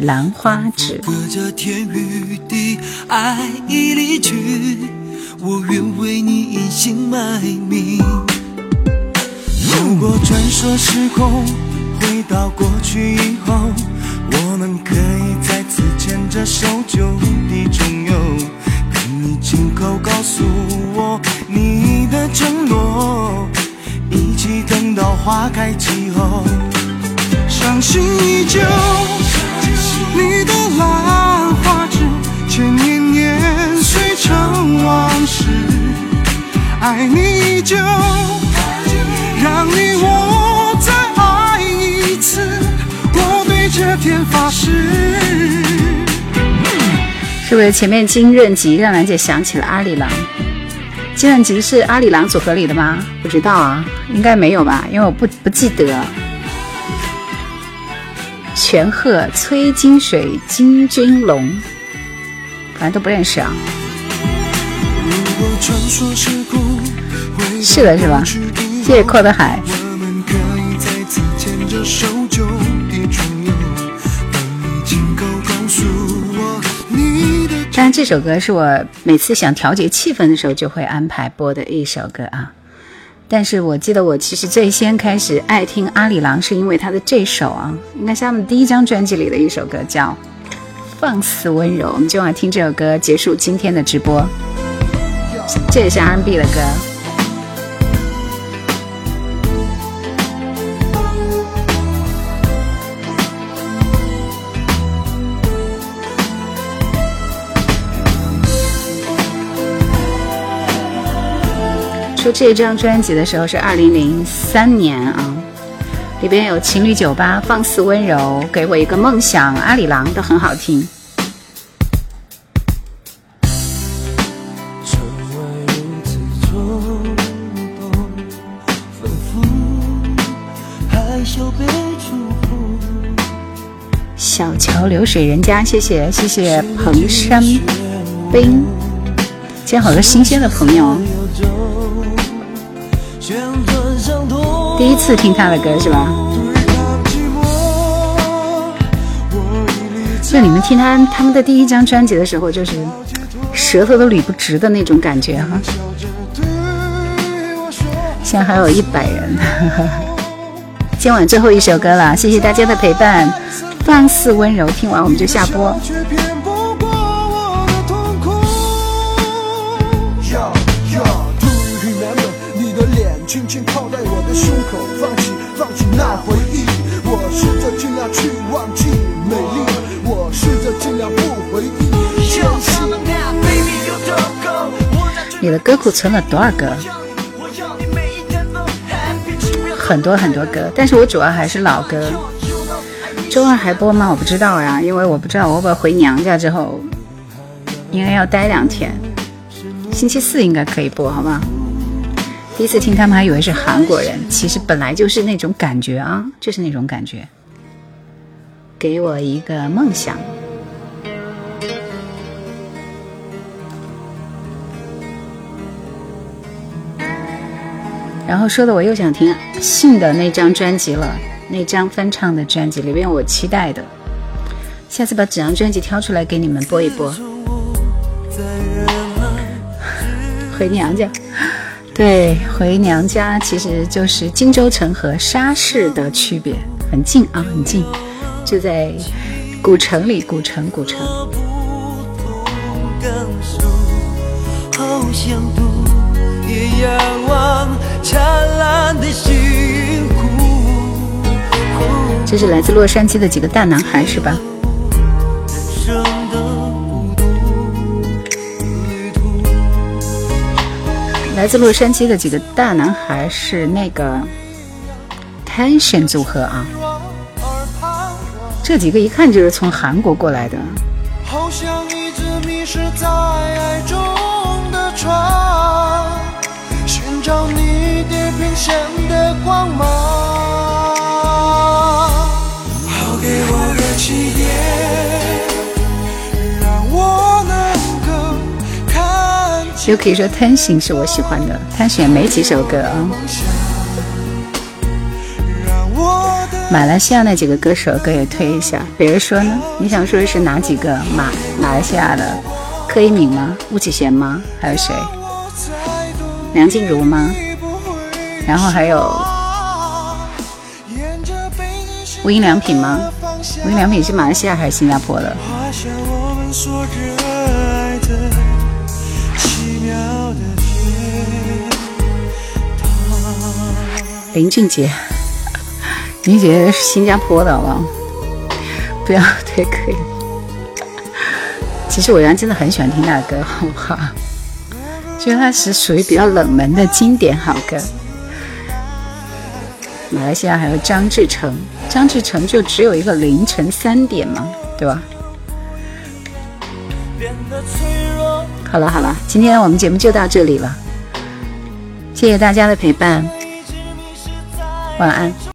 兰花指。
隔着天与地，爱已离去，我愿为你隐姓埋名。如果穿梭时空，回到过去以后，我们可以再次牵着手就地重游，跟你亲口告诉我你的承诺，一起等到花开季后，伤心依旧。你的兰花指，千年年岁成往事。爱你依旧，让你我再爱一次。
我对这天发誓。
是不是前面金润吉让兰姐想起了阿里郎？金润吉是阿里郎组合里的吗？不知道啊，应该没有吧，因为我不不记得。全鹤、崔金水、金君龙，反正都不认识啊。
是故，回
是的，是吧？谢谢阔的海。但，这首歌是我每次想调节气氛的时候就会安排播的一首歌啊。但是我记得我其实最先开始爱听阿里郎，是因为他的这首啊，应该是他们第一张专辑里的一首歌，叫《放肆温柔》。我们今晚听这首歌结束今天的直播，这也是 R&B 的歌。出这张专辑的时候是二零零三年啊，里边有《情侣酒吧》《放肆温柔》《给我一个梦想》《阿里郎》都很好听。小桥流水人家，谢谢谢谢彭山冰，今天好多新鲜的朋友，第一次听他的歌是吧？
对抗寂寞，我已离
就你们听他他们的第一张专辑的时候，就是舌头都捋不直的那种感觉哈。现在还有一百人。今晚最后一首歌了，谢谢大家的陪伴。放肆温柔，听完我们就下播。
你的
歌库存了多少歌？很多很多歌，但是我主要还是老歌。周二还播吗？我不知道呀，因为我不知道我我回娘家之后，应该要待两天。星期四应该可以播，好吗？第一次听他们还以为是韩国人，其实本来就是那种感觉啊，就是那种感觉。给我一个梦想。然后说的我又想听信的那张专辑了，那张翻唱的专辑里边我期待的，下次把整张专辑挑出来给你们播一播。回娘家，对，回娘家其实就是荆州城和沙市的区别，很近啊，很近，就在古城里，古城，古城。
好想读，也仰望灿烂的星空。
这是来自洛杉矶的几个大男孩，是吧？来自洛杉矶的几个大男孩是那个 Tension 组合啊，这几个一看就是从韩国过来的。
好像一直迷失在爱中的船，地平线的光芒。好给我个起点，让我能够看
就可以说 taxi 是我喜欢的贪心也没几首歌啊。马来西亚那几个歌手歌也推一下，比如说呢？你想说的是哪几个？马马来西亚的柯以敏吗？巫启贤吗？还有谁？梁静茹吗？然后还有无印良品吗？无印良品是马来西亚还是新加坡的？林俊杰，林俊杰是新加坡的，好不好？不要推可以。其实我原来真的很喜欢听他的歌，好不好？觉得他是属于比较冷门的经典好歌。马来西亚还有张志成，张志成就只有一个凌晨三点嘛，对吧？好了好了，今天我们节目就到这里了，谢谢大家的陪伴，晚安。